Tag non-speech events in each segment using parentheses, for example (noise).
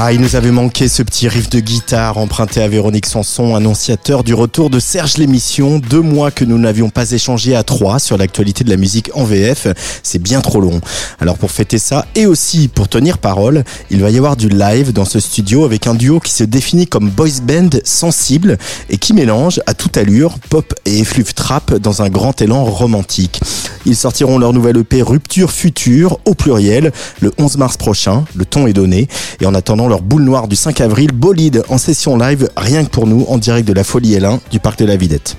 Ah, il nous avait manqué ce petit riff de guitare emprunté à Véronique Sanson, annonciateur du retour de Serge l'émission. Deux mois que nous n'avions pas échangé à trois sur l'actualité de la musique en VF. C'est bien trop long. Alors pour fêter ça et aussi pour tenir parole, il va y avoir du live dans ce studio avec un duo qui se définit comme boys band sensible et qui mélange à toute allure pop et effluve trap dans un grand élan romantique. Ils sortiront leur nouvelle EP Rupture Future au pluriel le 11 mars prochain. Le ton est donné et en attendant leur boule noire du 5 avril, bolide en session live, rien que pour nous, en direct de la Folie L1 du Parc de la Vidette.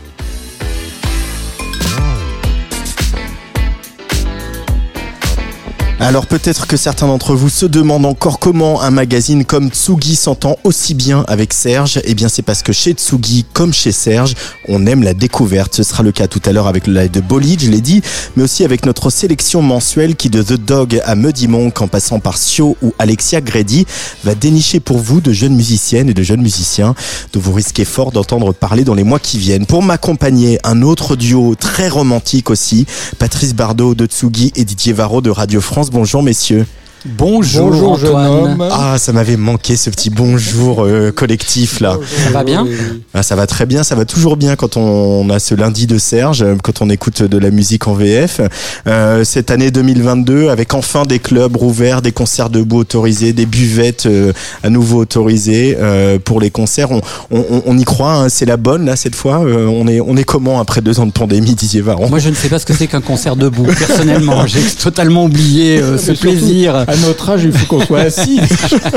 Alors peut-être que certains d'entre vous se demandent encore comment un magazine comme Tsugi s'entend aussi bien avec Serge. Eh bien c'est parce que chez Tsugi, comme chez Serge, on aime la découverte. Ce sera le cas tout à l'heure avec le live de Bolide, je l'ai dit, mais aussi avec notre sélection mensuelle qui de The Dog à Muddy Monk en passant par Sio ou Alexia Grady va dénicher pour vous de jeunes musiciennes et de jeunes musiciens dont vous risquez fort d'entendre parler dans les mois qui viennent. Pour m'accompagner, un autre duo très romantique aussi, Patrice Bardot de Tsugi et Didier Varro de Radio France. Bonjour messieurs. Bonjour, Bonjour, jeune Antoine. homme. Ah, ça m'avait manqué ce petit bonjour euh, collectif là. Ça va bien Ah, ça va très bien, ça va toujours bien quand on a ce lundi de Serge, euh, quand on écoute de la musique en VF. Euh, cette année 2022, avec enfin des clubs rouverts, des concerts debout autorisés, des buvettes euh, à nouveau autorisées euh, pour les concerts, on, on, on- on y croit, hein, c'est la bonne là cette fois. Euh, on est on est comment après deux ans de pandémie, Didier Varon Moi, je ne sais pas ce que c'est qu'un concert debout. Personnellement, j'ai totalement oublié euh, ce plaisir. À notre âge, il faut qu'on soit assis.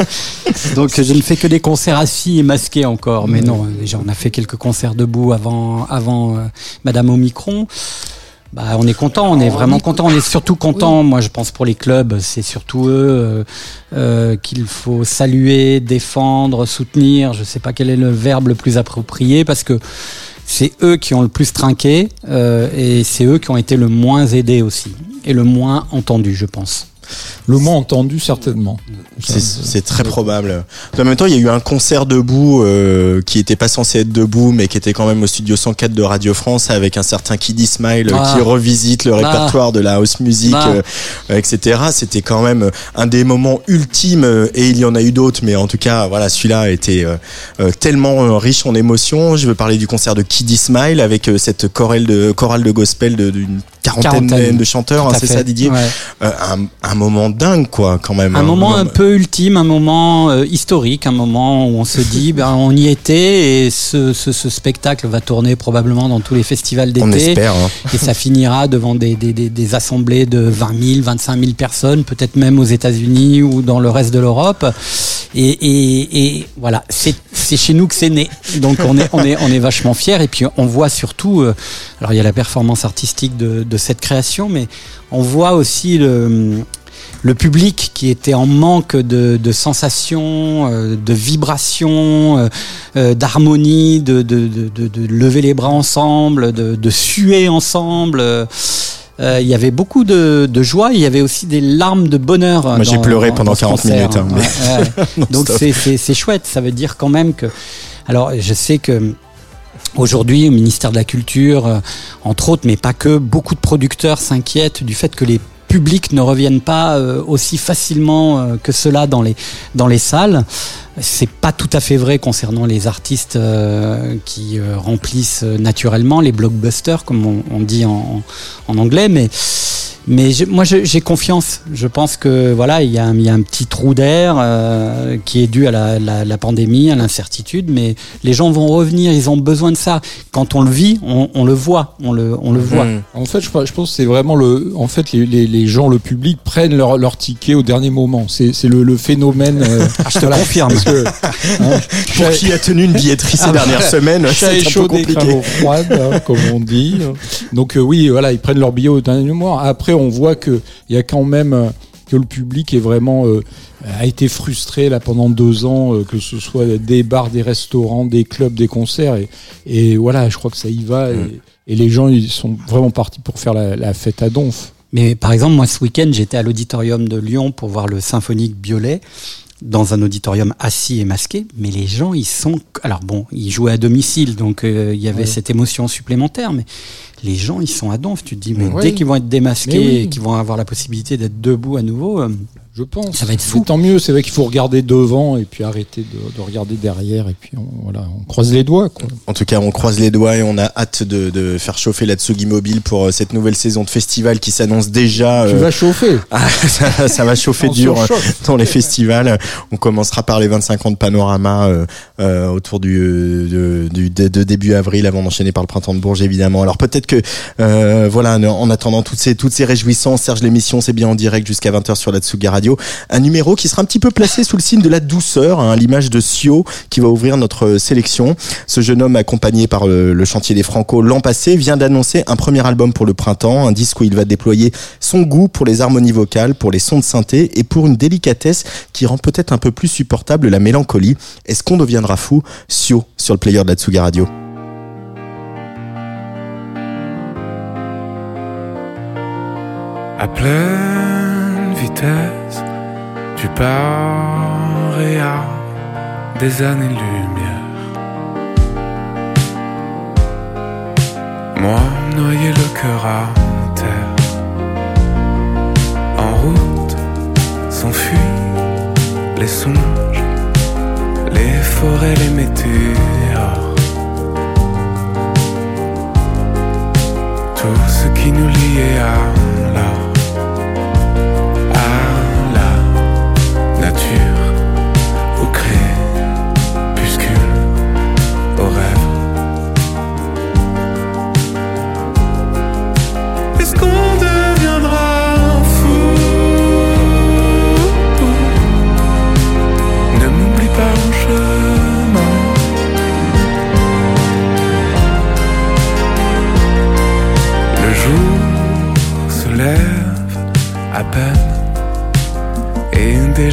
(laughs) Donc, je ne fais que des concerts assis et masqués encore. Mais non, déjà, on a fait quelques concerts debout avant, avant euh, Madame Omicron. Bah, on est content, on est vraiment content. On est surtout content. Moi, je pense pour les clubs, c'est surtout eux euh, euh, qu'il faut saluer, défendre, soutenir. Je sais pas quel est le verbe le plus approprié parce que c'est eux qui ont le plus trinqué euh, et c'est eux qui ont été le moins aidés aussi et le moins entendus, je pense. Le mot entendu, certainement. C'est- très probable. En même temps, il y a eu un concert debout euh, qui était pas censé être debout, mais qui était quand même au studio 104 de Radio France avec un certain Kiddy Smile euh, Ah. qui revisite le Ah. répertoire de la house music, Ah. euh, etc. C'était quand même un des moments ultimes et il y en a eu d'autres, mais en tout cas, voilà, celui-là était euh, tellement riche en émotions. Je veux parler du concert de Kiddy Smile avec cette chorale de chorale de gospel d'une quarantaine, Quarantaine. de chanteurs, hein, c'est ça, Didier? Ouais. Un, un moment dingue, quoi, quand même. Un moment un peu ultime, un moment euh, historique, un moment où on se dit, (laughs) ben, on y était et ce, ce, ce spectacle va tourner probablement dans tous les festivals On d'été. espère. hein. Et ça (laughs) finira devant des, des, des, des assemblées de 20 000, 25 000 personnes, peut-être même aux États-Unis ou dans le reste de l'Europe. Et, et, et voilà, c'est c'est chez nous que c'est né. Donc on est, on est, on est vachement fiers. Et puis on voit surtout, euh, alors il y a la performance artistique de, de cette création, mais on voit aussi le, le public qui était en manque de, de sensations, euh, de vibrations, euh, euh, d'harmonie, de, lever les bras ensemble, de, suer ensemble. il y avait beaucoup de, joie, il y avait aussi des larmes de bonheur. Moi, j'ai pleuré dans- pendant dans ce 40 concert. minutes, hein, mais- Ouais, ouais. (laughs) (laughs) Donc c'est- chouette, ça veut dire quand même que... Alors je sais que aujourd'hui au ministère de la Culture, entre autres, mais pas que, beaucoup de producteurs s'inquiètent du fait que les publics ne reviennent pas euh, aussi facilement euh, que cela dans les dans les salles. C'est pas tout à fait vrai concernant les artistes euh, qui remplissent naturellement les blockbusters, comme on, on dit en, en anglais, mais Mais je- moi, j'ai confiance. Je pense que voilà, il y, a un- il y a un petit trou d'air euh, qui est dû à la, la- la pandémie, à l'incertitude, mais les gens vont revenir. Ils ont besoin de ça. Quand on le vit, on, on le voit, on le, on le voit. Mmh. En fait, je, je pense que c'est vraiment le. En fait, les, les, les gens, le public prennent leur, leur ticket au dernier moment. C'est le, le phénomène. euh, (laughs) Ah, je te confirme. parce que, (laughs) hein, Pour qui a tenu une billetterie ces Ah, dernières semaines, c'est un peu compliqué. crâne froide, hein, comme on dit. Donc euh, oui, voilà, ils prennent leur billet au dernier moment. Après, on voit que il y a quand même euh, que le public est vraiment euh, a été frustré là pendant deux ans, euh, que ce soit des bars, des restaurants, des clubs, des concerts, et, et voilà, je crois que ça y va. Et, et les gens, ils sont vraiment partis pour faire la, la fête à Donf. Mais par exemple, moi, ce week-end, j'étais à l'auditorium de Lyon pour voir le symphonique Biolay dans un auditorium assis et masqué. Mais les gens, ils sont. Alors bon, ils jouaient à domicile, donc euh, il y avait Ouais. cette émotion supplémentaire. Mais les gens, ils sont à donf. Tu te dis, mais Oui. dès qu'ils vont être démasqués oui. et qu'ils vont avoir la possibilité d'être debout à nouveau, euh, Je pense. Ça va être Mais fou. Tant mieux, c'est vrai qu'il faut regarder devant et puis arrêter de, de regarder derrière et puis on, voilà, on croise les doigts. Quoi. En tout cas, on croise les doigts et on a hâte de, de faire chauffer la Tsugi Mobile pour euh, cette nouvelle saison de festival qui s'annonce déjà. Tu euh, vas chauffer. (laughs) ah, ça, ça va chauffer dur surchauffe. dans les festivals. On commencera par les 25 ans de Panorama euh, euh, autour du, euh, du de, de début avril avant d'enchaîner par le printemps de Bourges évidemment. Alors peut-être que euh, voilà en attendant toutes ces toutes ces réjouissances, Serge l'émission c'est bien en direct jusqu'à 20h sur la Tsugi Radio. Un numéro qui sera un petit peu placé sous le signe de la douceur, hein, l'image de Sio qui va ouvrir notre sélection. Ce jeune homme accompagné par le, le chantier des Franco l'an passé vient d'annoncer un premier album pour le printemps, un disque où il va déployer son goût pour les harmonies vocales, pour les sons de synthé et pour une délicatesse qui rend peut-être un peu plus supportable la mélancolie. Est-ce qu'on deviendra fou? Sio sur le player de la Tsuga Radio. Tu pars et à des années-lumière. Moi, noyé le cœur à terre. En route, s'enfuient les songes, les forêts, les météores. Tout ce qui nous liait à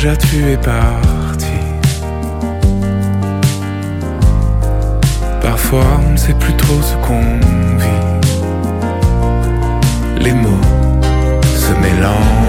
déjà tu es parti. Parfois on ne sait plus trop ce qu'on vit. Les mots se mélangent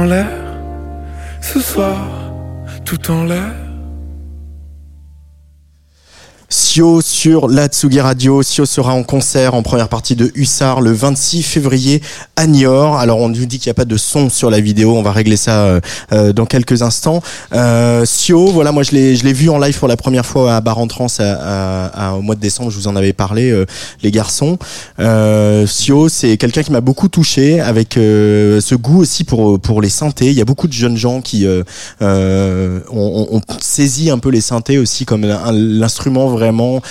L'air ce soir Tout en l'air. Sio sur la Tsugi Radio. Sio sera en concert en première partie de Hussard le 26 février à Niort. Alors on nous dit qu'il n'y a pas de son sur la vidéo, on va régler ça euh, euh, dans quelques instants. Euh, Sio, voilà, moi je l'ai je l'ai vu en live pour la première fois à Bar en Trans à- à- au mois de décembre. Je vous en avais parlé, euh, les garçons. Euh, Sio, c'est quelqu'un qui m'a beaucoup touché avec euh, ce goût aussi pour pour les synthés. Il y a beaucoup de jeunes gens qui ont, ont- ont saisi un peu les synthés aussi comme l'instrument vraiment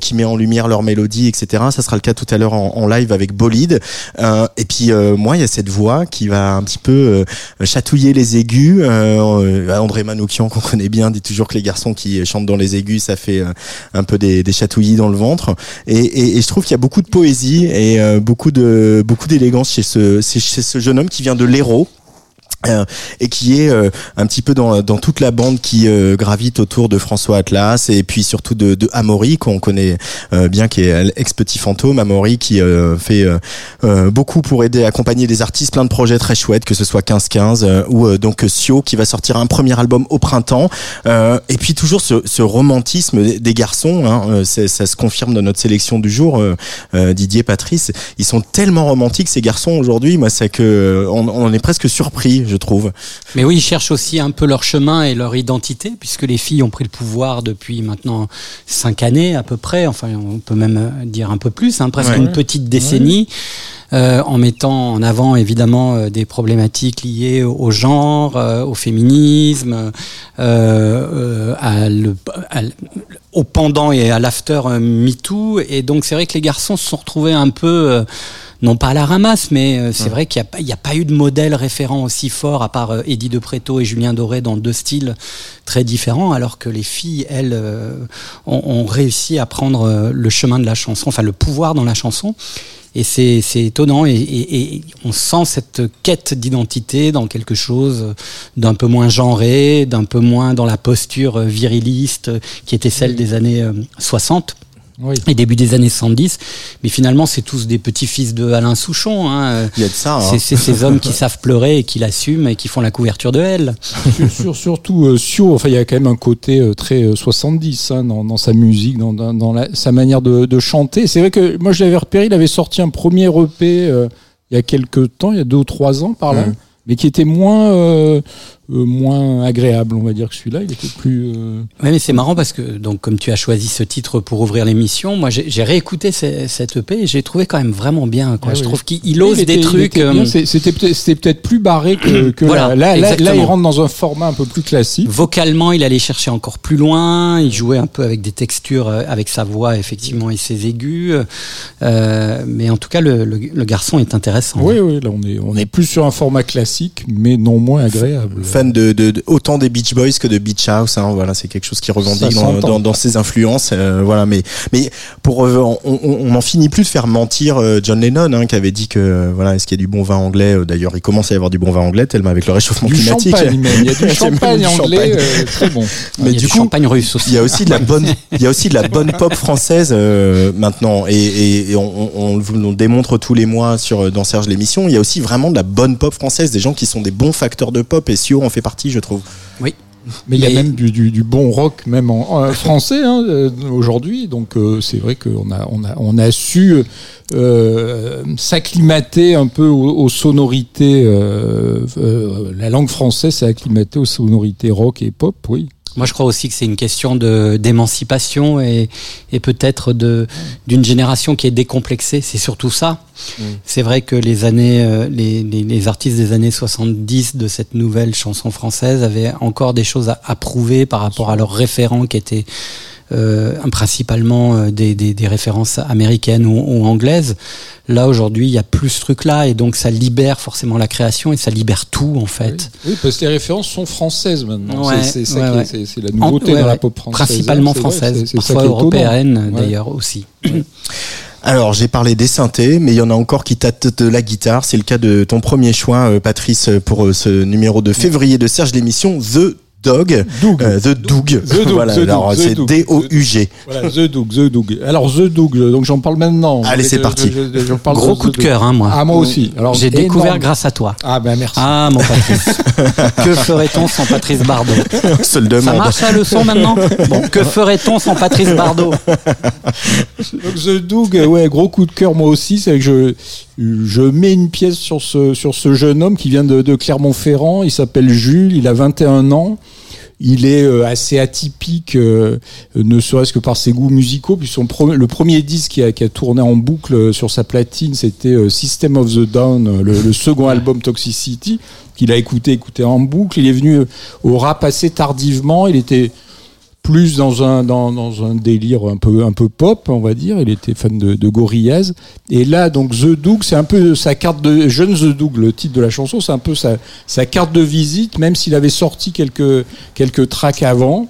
qui met en lumière leur mélodie, etc. Ça sera le cas tout à l'heure en, live avec Bolide. Euh, et puis euh, moi, il y a cette voix qui va un petit peu euh, chatouiller les aigus. Euh, euh, André Manoukian, qu'on connaît bien, dit toujours que les garçons qui chantent dans les aigus, ça fait euh, un peu des, des chatouillis dans le ventre. Et, je trouve qu'il y a beaucoup de poésie et euh, beaucoup de beaucoup d'élégance chez ce chez ce jeune homme qui vient de l'Hérault. Euh, et qui est euh, un petit peu dans, dans toute la bande qui euh, gravite autour de François Atlas et puis surtout de, de Amaury qu'on connaît euh, bien qui est ex petit fantôme. Amaury qui euh, fait beaucoup pour aider accompagner des artistes plein de projets très chouettes que ce soit 15-15 euh, ou donc Sio qui va sortir un premier album au printemps. Et puis toujours ce, ce romantisme des, garçons hein, ça se confirme dans notre sélection du jour Didier Patrice. Ils sont tellement romantiques ces garçons aujourd'hui. Moi c'est que on, on est presque surpris je trouve Mais oui, ils cherchent aussi un peu leur chemin et leur identité, puisque les filles ont pris le pouvoir depuis maintenant cinq années à peu près, enfin on peut même euh, dire un peu plus, hein, presque Ouais. une petite décennie. euh, en mettant en avant évidemment euh, des problématiques liées au au genre, euh, au féminisme, euh, euh, à le, à l- au pendant et à l'after euh, MeToo. Et donc c'est vrai que les garçons se sont retrouvés un peu, euh, non pas à la ramasse, mais euh, c'est vrai qu'il n'y a, pas- il y a pas eu de modèle référent aussi fort, à part euh, Eddie De Preto et Julien Doré, dans deux styles très différents, alors que les filles, elles, euh, ont, ont réussi à prendre euh, le chemin de la chanson, enfin le pouvoir dans la chanson. Et c'est c'est étonnant et, et- et on sent cette quête d'identité dans quelque chose d'un peu moins genré, d'un peu moins dans la posture euh, viriliste euh, qui était celle des années euh, 60 Oui. et début des années 70. Mais finalement, c'est tous des petits-fils de Alain Souchon. Hein. il y a de ça hein. C'est c'est ces hommes qui savent pleurer et qui l'assument et qui font la couverture de elle. sur, sur- surtout euh, Sio, enfin il y a quand même un côté euh, très euh, 70 hein, dans, dans sa musique, dans, dans, dans la- sa manière de, de chanter. C'est vrai que moi je l'avais repéré, il avait sorti un premier EP euh, il y a quelques temps, il y a deux ou trois ans par là, Mhm. mais qui était moins euh, euh, moins agréable, on va dire que celui-là, il était plus. euh, Ouais, mais c'est marrant parce que, donc, comme tu as choisi ce titre pour ouvrir l'émission, moi, j'ai réécouté ce- cette EP et j'ai trouvé quand même vraiment bien, quoi. Ah Je oui. trouve qu'il ose des trucs. euh, C'était peut-être c'était peut-être plus barré que, (clears throat) que Voilà, là. Là, là, il rentre dans un format un peu plus classique. Vocalement, il allait chercher encore plus loin. Il jouait un peu avec des textures, euh, avec sa voix effectivement et ses aigus. Euh, mais en tout cas, le, le- le garçon est intéressant. Oui, oui, là on est on est plus sur un format classique, mais non moins agréable. Fan de, de, de- autant des Beach Boys que de Beach House hein, voilà c'est quelque chose qui revendique dans, s'entend. dans, dans ses influences euh, voilà mais mais pour euh, on, n'en finit plus de faire mentir euh, John Lennon hein, qui avait dit que voilà est-ce qu'il y a du bon vin anglais d'ailleurs il commence à y avoir du bon vin anglais tellement avec le réchauffement Du climatique champagne même, il y a du (laughs) champagne anglais euh, très bon. mais il y a du du coup champagne russe aussi. il y a aussi de la bonne, (laughs) il y a aussi de la bonne pop française euh, maintenant, et, et, et on, on, démontre tous les mois sur dans Serge l'émission. Il y a aussi vraiment de la bonne pop française, des gens qui sont des bons facteurs de pop, et Sio en fait partie, je trouve. Oui. Mais il y a même du, du, du bon rock même en, en français hein, euh, aujourd'hui, donc euh, c'est vrai qu'on a on a on a su euh, s'acclimater un peu aux, aux sonorités. euh, euh, la langue française s'est acclimatée aux sonorités rock et pop, oui. Moi, je crois aussi que c'est une question de d'émancipation et, et peut-être de d'une génération qui est décomplexée. C'est surtout ça. C'est vrai que les années, euh, les, les, les artistes des années 70 de cette nouvelle chanson française avaient encore des choses à, à prouver par rapport à leurs référents qui étaient principalement euh, des, des, des références américaines ou, ou anglaises. Là aujourd'hui, il y a plus ce truc-là et donc ça libère forcément la création et ça libère tout en fait. Oui, parce que les références sont françaises maintenant. Ouais, c'est ouais, ouais. la nouveauté En- ouais, dans la pop française. Principalement française, parfois qui est étonnant. européenne Ouais. d'ailleurs aussi. Alors j'ai parlé des synthés, mais il y en a encore qui tâtent de la guitare. C'est le cas de ton premier choix, euh, Patrice, pour euh, ce numéro de février de Serge l'émission, The Dog, Doug. euh, The Doug. The Doug, (laughs) voilà, The Doug, alors The c'est Doug. Voilà, The Doug, The Doug. Alors The Doug, donc j'en parle maintenant. Allez, c'est parti. je- je- j'en parle Gros coup de cœur, hein, moi. Ah, moi aussi. Alors, J'ai découvert grâce à toi. Ah, ben merci. Ah, mon (laughs) Patrice. que ferait-on sans Patrice Bardot (laughs) On se le Ça demande. marche la leçon maintenant Bon, que ferait-on sans Patrice Bardot Donc The Doug, ouais, gros coup de cœur moi aussi, c'est que je je mets une pièce sur ce sur ce jeune homme qui vient de, de Clermont-Ferrand. Il s'appelle Jules, il a 21 ans. Il est euh, assez atypique, euh, ne serait-ce que par ses goûts musicaux. Puis son pre- le premier disque qui a, qui a tourné en boucle euh, sur sa platine, c'était System of the Down, le, le second album Toxicity, qu'il a écouté, écouté en boucle. Il est venu au rap assez tardivement. Il était plus dans un dans, dans un délire un peu un peu pop on va dire. Il était fan de, Gorillaz. Et là donc The Doug c'est un peu sa carte de jeune The Doug le titre de la chanson c'est un peu sa, sa carte de visite même s'il avait sorti quelques quelques tracks avant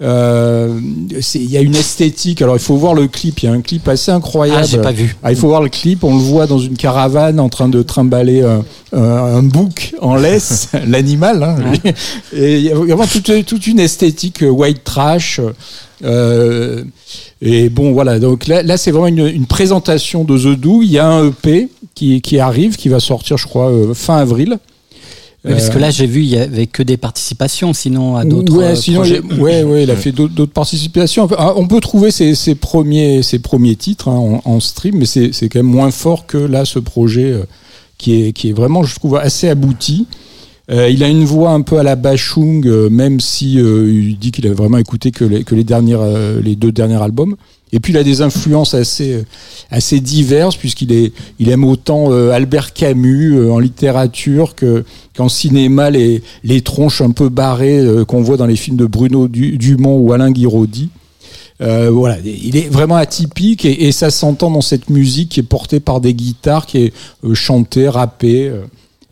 il y a une esthétique alors il faut voir le clip il y a un clip assez incroyable Ah, j'ai pas vu. ah, il faut voir le clip, on le voit dans une caravane en train de trimballer un, un, un bouc en laisse, (laughs) (laughs) l'animal. Hein. Et il y a vraiment toute, toute une esthétique euh, white trash. euh, et bon, voilà. Donc là, là c'est vraiment une, une présentation de The Do. Il y a un EP qui, qui arrive, qui va sortir, je crois, euh, fin avril. Oui, Parce que là, j'ai vu, il y avait que des participations, sinon à d'autres Ouais, euh, sinon, projets. il, ouais, ouais, il a fait d'autres participations. Enfin, On peut trouver ses, ses premiers, ses premiers titres hein, en, en stream, mais c'est quand même moins fort que là ce projet euh, qui est, qui est vraiment, je trouve, assez abouti. Euh, il a une voix un peu à la Bachung, euh, même si euh, il dit qu'il a vraiment écouté que les, que les dernières, euh, les deux derniers albums. Et puis il a des influences assez, euh, assez diverses puisqu'il est, il aime autant euh, Albert Camus euh, en littérature que qu'en cinéma les, les tronches un peu barrées euh, qu'on voit dans les films de Bruno Du- Dumont ou Alain Guiraudy. Euh, voilà, il est vraiment atypique et, et ça s'entend dans cette musique qui est portée par des guitares, qui est euh, chantée, rappée,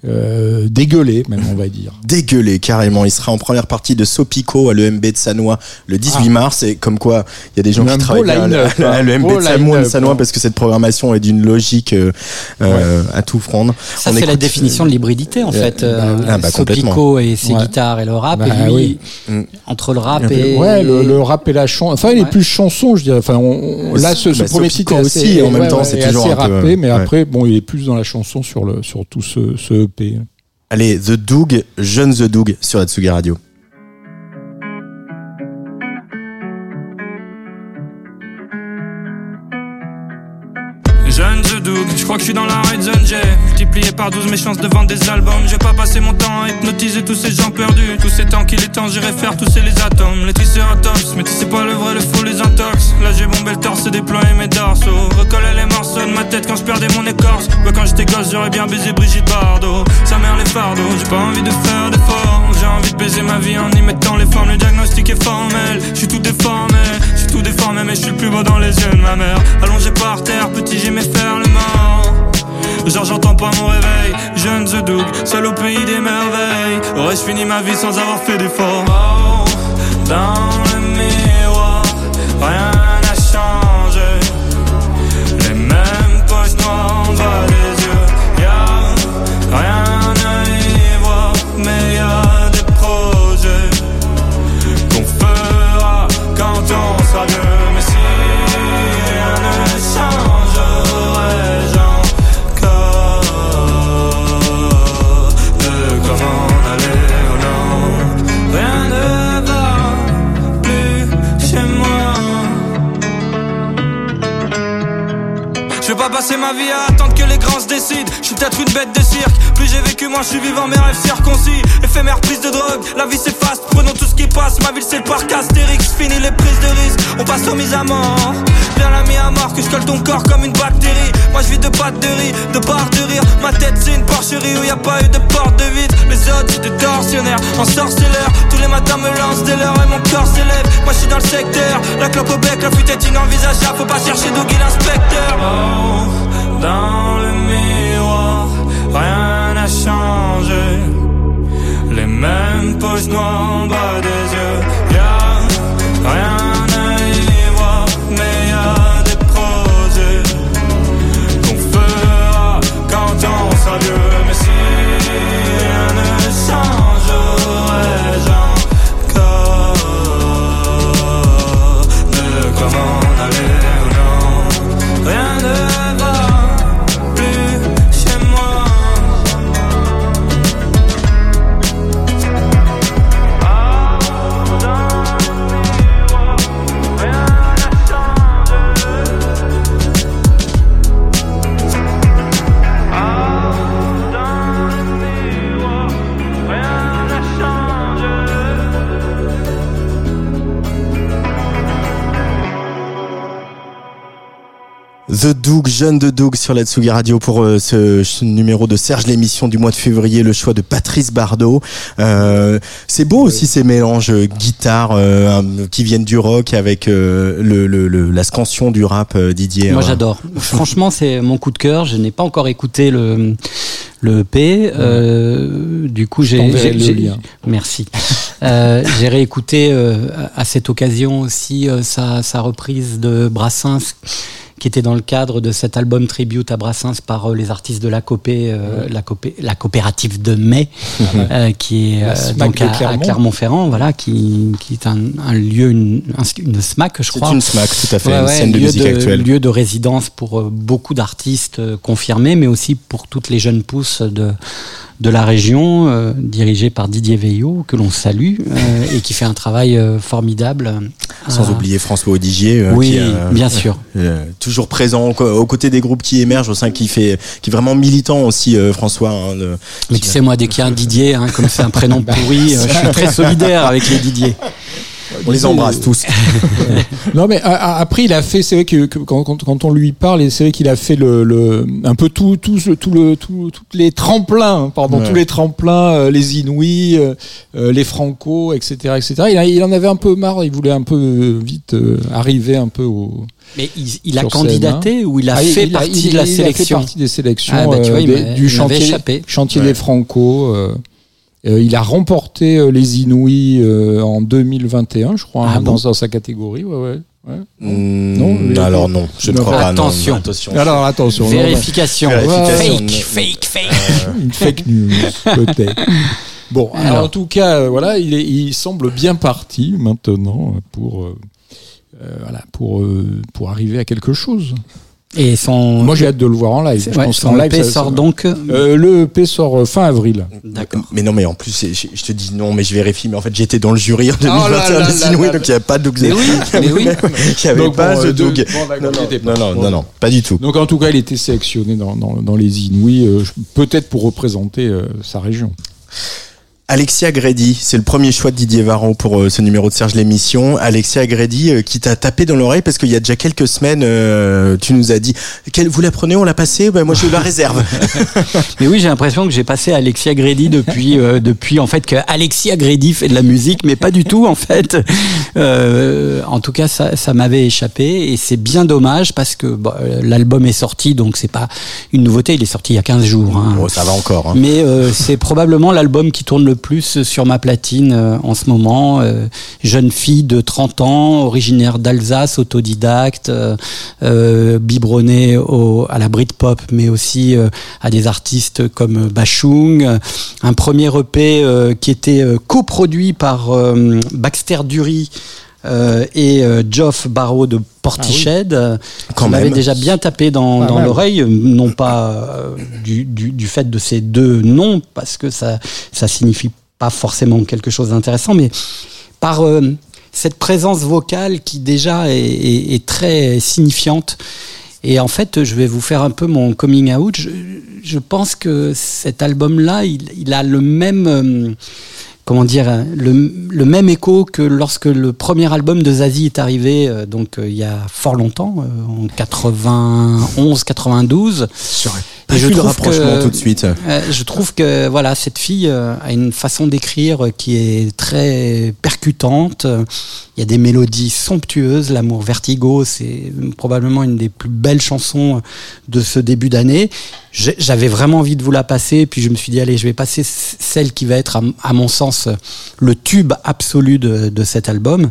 euh, dégueulée même on va dire. Dégueulé carrément. Il sera en première partie de Sopico à l'EMB de Sanois le 18 Ah. mars. Et comme quoi, il y a des gens qui travaillent bien à à l'EMB de Sanois, hein. parce que cette programmation est d'une logique euh, euh, à tout prendre. Ça, c'est la définition de l'hybridité, en fait. Euh, ah, bah. Sopico et ses Ouais. guitares et le rap, Bah, et lui, oui. Mm. entre le rap et. ouais, le, le rap et la chanson. Enfin, il est plus chanson, je dirais. Enfin, on, on- là, ce, ce Bah, premier titre aussi, et en même ouais, temps, c'est est toujours assez un peu, rappé, mais après, bon, il est plus dans la chanson sur le sur tout ce, Allez, The Doug, jeune The Doug sur Atsugi Radio. Jeune The Doug, je crois que je suis dans la red zone J'ai multiplié par 12 mes chances de vendre des albums. J'ai pas passé mon temps à hypnotiser tous ces gens perdus. Tous ces temps qu'il est temps j'irai faire tousser les atomes. Les triceratops, mais tu sais pas le vrai, le faux, les intox. Là j'ai bombé le torse et mes dorsaux. Recoller les morceaux de ma tête quand je perdais mon écorce. Ouais quand j'étais gosse j'aurais bien baisé Brigitte Bardot. Sa mère les fardeaux, j'ai pas envie de faire d'efforts. J'ai envie de baiser ma vie en y mettant les formes. Le diagnostic est formel, je suis tout déformé. Je suis tout déformé mais je suis plus beau dans les yeux de ma mère. Allongé par terre, petit j'aimais faire le mort Genre j'entends pas mon réveil, jeune The Doug, seul au pays des merveilles. Aurais-je fini ma vie sans avoir fait d'efforts? Oh, Dans le miroir, rien ma vie à attendre que Je suis peut-être une bête de cirque. Plus j'ai vécu, moins je suis vivant, mes rêves circoncis. Éphémère prise de drogue, la vie fast. Prenons tout ce qui passe. Ma ville c'est le parc Astérix. Fini les prises de risque, on passe aux mises à mort. Bien la mis à mort, que je colle ton corps comme une bactérie. Moi je vis de pâtes de riz, de barres de rire. Ma tête c'est une porcherie où y a pas eu de porte de vide. Les autres c'est des tortionnaires, en sorceleur. Tous les matins me lancent des leurs et mon corps s'élève. Moi je suis dans le secteur, la clope au bec, la fuite est inenvisageable. Faut pas chercher Dougie l'inspecteur. Dans le miroir, rien n'a changé. Les mêmes poches noires en bas des yeux. Y'a rien The Doug, jeune de Doug sur la Tsugi Radio pour euh, ce, ce numéro de Serge l'émission du mois de février, le choix de Patrice Bardot. Euh, c'est beau aussi ces mélanges euh, guitare euh, qui viennent du rock avec euh, le, le, le- la scansion du rap euh, Didier. Moi hein. j'adore. (laughs) Franchement, c'est mon coup de cœur. Je n'ai pas encore écouté le le EP. Euh, du coup, j'ai t'enverrai j'ai- le j'ai- lien. Merci. Euh, j'ai réécouté euh, à cette occasion aussi euh, sa, sa reprise de Brassens qui était dans le cadre de cet album tribute à Brassens par euh, les artistes de la Copé, euh, la, Copé la coopérative de Mai, (laughs) euh, qui est euh, SMAC donc de à, à Clermont. Clermont-Ferrand, voilà, qui, qui est un, un lieu, une, un- une SMAC, je C'est crois. une smack, tout à fait, Ouais, une ouais, scène de musique actuelle. Lieu de résidence pour euh, beaucoup d'artistes euh, confirmés, mais aussi pour toutes les jeunes pousses de, de la région, euh, dirigée par Didier Veillot, que l'on salue, euh, et qui fait un travail euh, formidable. Sans oublier François Odigier, Oui, qui, bien sûr. (laughs) toujours présent aux côtés des groupes qui émergent, au sein qui fait, qui est vraiment militant aussi, François. hein, Mais tu sais, moi, dès qu'il y a un Didier, hein, comme c'est un prénom (laughs) pourri, je suis très solidaire avec les Didier. (laughs) on les embrasse tous. (laughs) Non mais a- a- après il a fait c'est vrai que, que quand, quand, quand on lui parle et c'est vrai qu'il a fait le, le un peu tout tout tout le tout toutes les tremplins hein, pardon Ouais. tous les tremplins euh, les Inouïs euh, euh, les Franco etc etc il, a- il en avait un peu marre il voulait un peu euh, vite euh, arriver un peu au Mais il, il a Sur scène, ou il a Ah, fait il partie il- de la il a sélection fait partie des sélections Ah, bah, tu vois, euh, il des- du chantier échappé. chantier Ouais. des Franco euh, euh, il a remporté euh, les Inouïs euh, en 2021 je crois Ah hein, bon dans, dans sa catégorie ouais ouais, ouais. Mm, Non, alors non, je ne crois pas. attention. non, attention. alors attention non, Vérification. Vérification. Fake, fake, fake. (laughs) Une fake news, peut-être. Bon, alors, (laughs) Alors. en tout cas, voilà, il, est, il semble bien parti maintenant pour, voilà, pour, euh, pour arriver à quelque chose. Et son, Moi, j'ai hâte de le voir en live. Je ouais, pense son live, EP ça- sort ça- donc. Euh, le EP sort euh, fin avril. D'accord. Mais non, mais en plus, je, je te dis non, mais je vérifie. Mais en fait, j'étais dans le jury en 2021 là des là Inouïs, là donc il n'y avait pas de Doug. Mais oui, (laughs) mais oui. Il n'y avait Donc, pas bon, euh, Doug. de- bon, d'accord, Non, non, pas- non, pas du tout. Donc, en tout cas, il était sélectionné dans, dans, dans les Inouïs, euh, peut-être pour représenter euh, sa région. Alexia Grady, c'est le premier choix de Didier Varro pour euh, ce numéro de Serge l'émission. Alexia Grady euh, qui t'a tapé dans l'oreille parce qu'il y a déjà quelques semaines, euh, tu nous as dit, Quelle- vous la prenez, on l'a passée, ben, moi je la réserve. (laughs) Mais oui, j'ai l'impression que j'ai passé Alexia Grady depuis, euh, depuis en fait que Alexia Grady fait de la musique, mais pas du tout en fait. Euh, en tout cas, ça, ça m'avait échappé et c'est bien dommage parce que bon, euh, l'album est sorti, donc c'est pas une nouveauté. Il est sorti il y a 15 jours. hein. Bon, ça va encore. hein. Mais euh, c'est probablement l'album qui tourne le plus sur ma platine euh, en ce moment. Euh, jeune fille de 30 ans, originaire d'Alsace, autodidacte, euh, biberonnée à la Britpop, mais aussi à des artistes comme Bachung. Un premier EP qui était coproduit par Baxter Dury. Euh, et euh, Geoff Barrow de Portiched, euh, Quand qui m'avait même. déjà bien tapé dans, l'oreille, non pas euh, du, du, du fait de ces deux noms, parce que ça ça signifie pas forcément quelque chose d'intéressant, mais par euh, cette présence vocale qui déjà est, est- est très signifiante. Et en fait, je vais vous faire un peu mon coming out. Je, je pense que cet album-là, il, il a le même, euh, comment dire, hein, le, même écho que lorsque le premier album de Zazie est arrivé, euh, donc euh, il y a fort longtemps, euh, en 91, 92. Pas je rapprochement que- tout de suite. Euh, je trouve que voilà cette fille euh, a une façon d'écrire qui est très percutante. Il y a des mélodies somptueuses. L'amour vertigo, c'est probablement une des plus belles chansons de ce début d'année. J'avais vraiment envie de vous la passer, puis je me suis dit allez, je vais passer celle qui va être à, mon sens le tube absolu de, de cet album.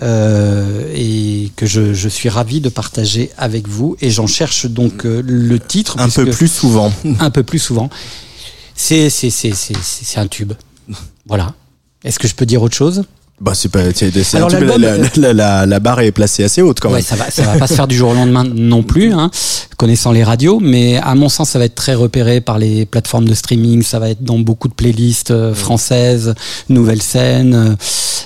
Euh, et que je, je suis ravi de partager avec vous et j'en cherche donc euh, le titre Un peu plus souvent. (laughs) un peu plus souvent. C'est c'est c'est c'est c'est c'est un tube. Voilà. Est-ce que je peux dire autre chose? Bah, c'est pas, c'est, c'est Alors, la, l'album- la, la, la- la barre est placée assez haute quand Ouais, même. ça va ça va pas se faire du jour au lendemain non plus, hein, connaissant les radios, mais à mon sens, ça va être très repéré par les plateformes de streaming. Ça va être dans beaucoup de playlists euh, françaises, nouvelles scènes.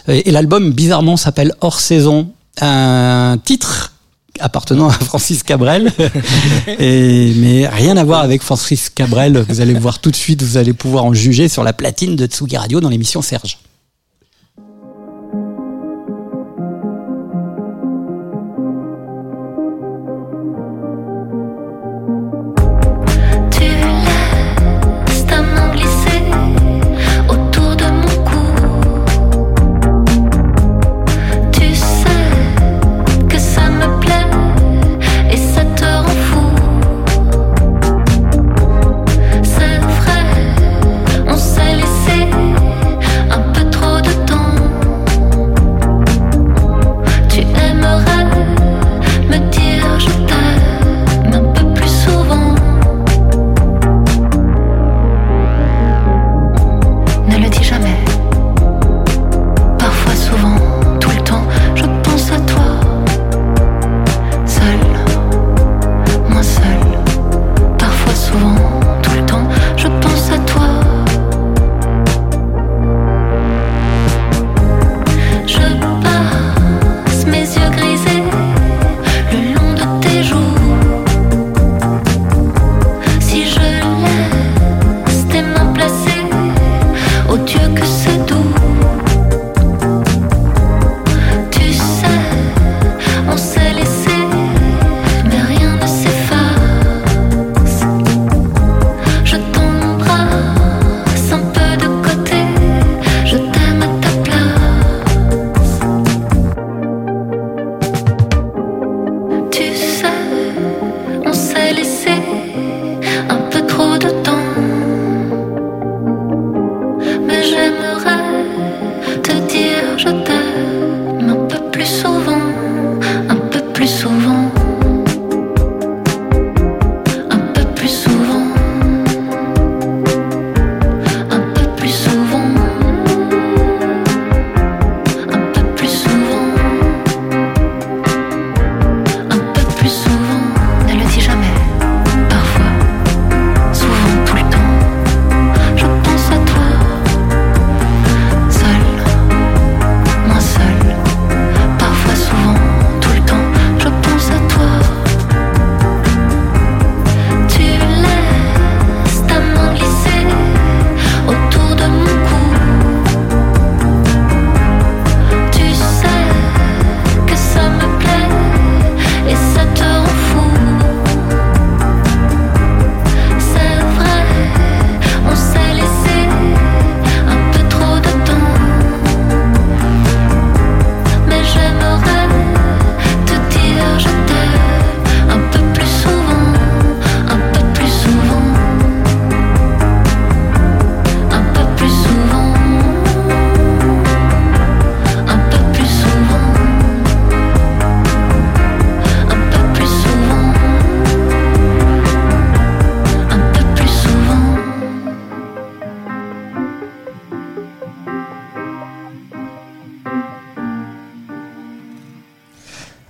euh, et et l'album, bizarrement, s'appelle Hors saison. Un titre appartenant à Francis Cabrel, (laughs) et, mais rien à voir avec Francis Cabrel. Vous allez voir tout de suite, vous allez pouvoir en juger sur la platine de Tsugi Radio dans l'émission Serge.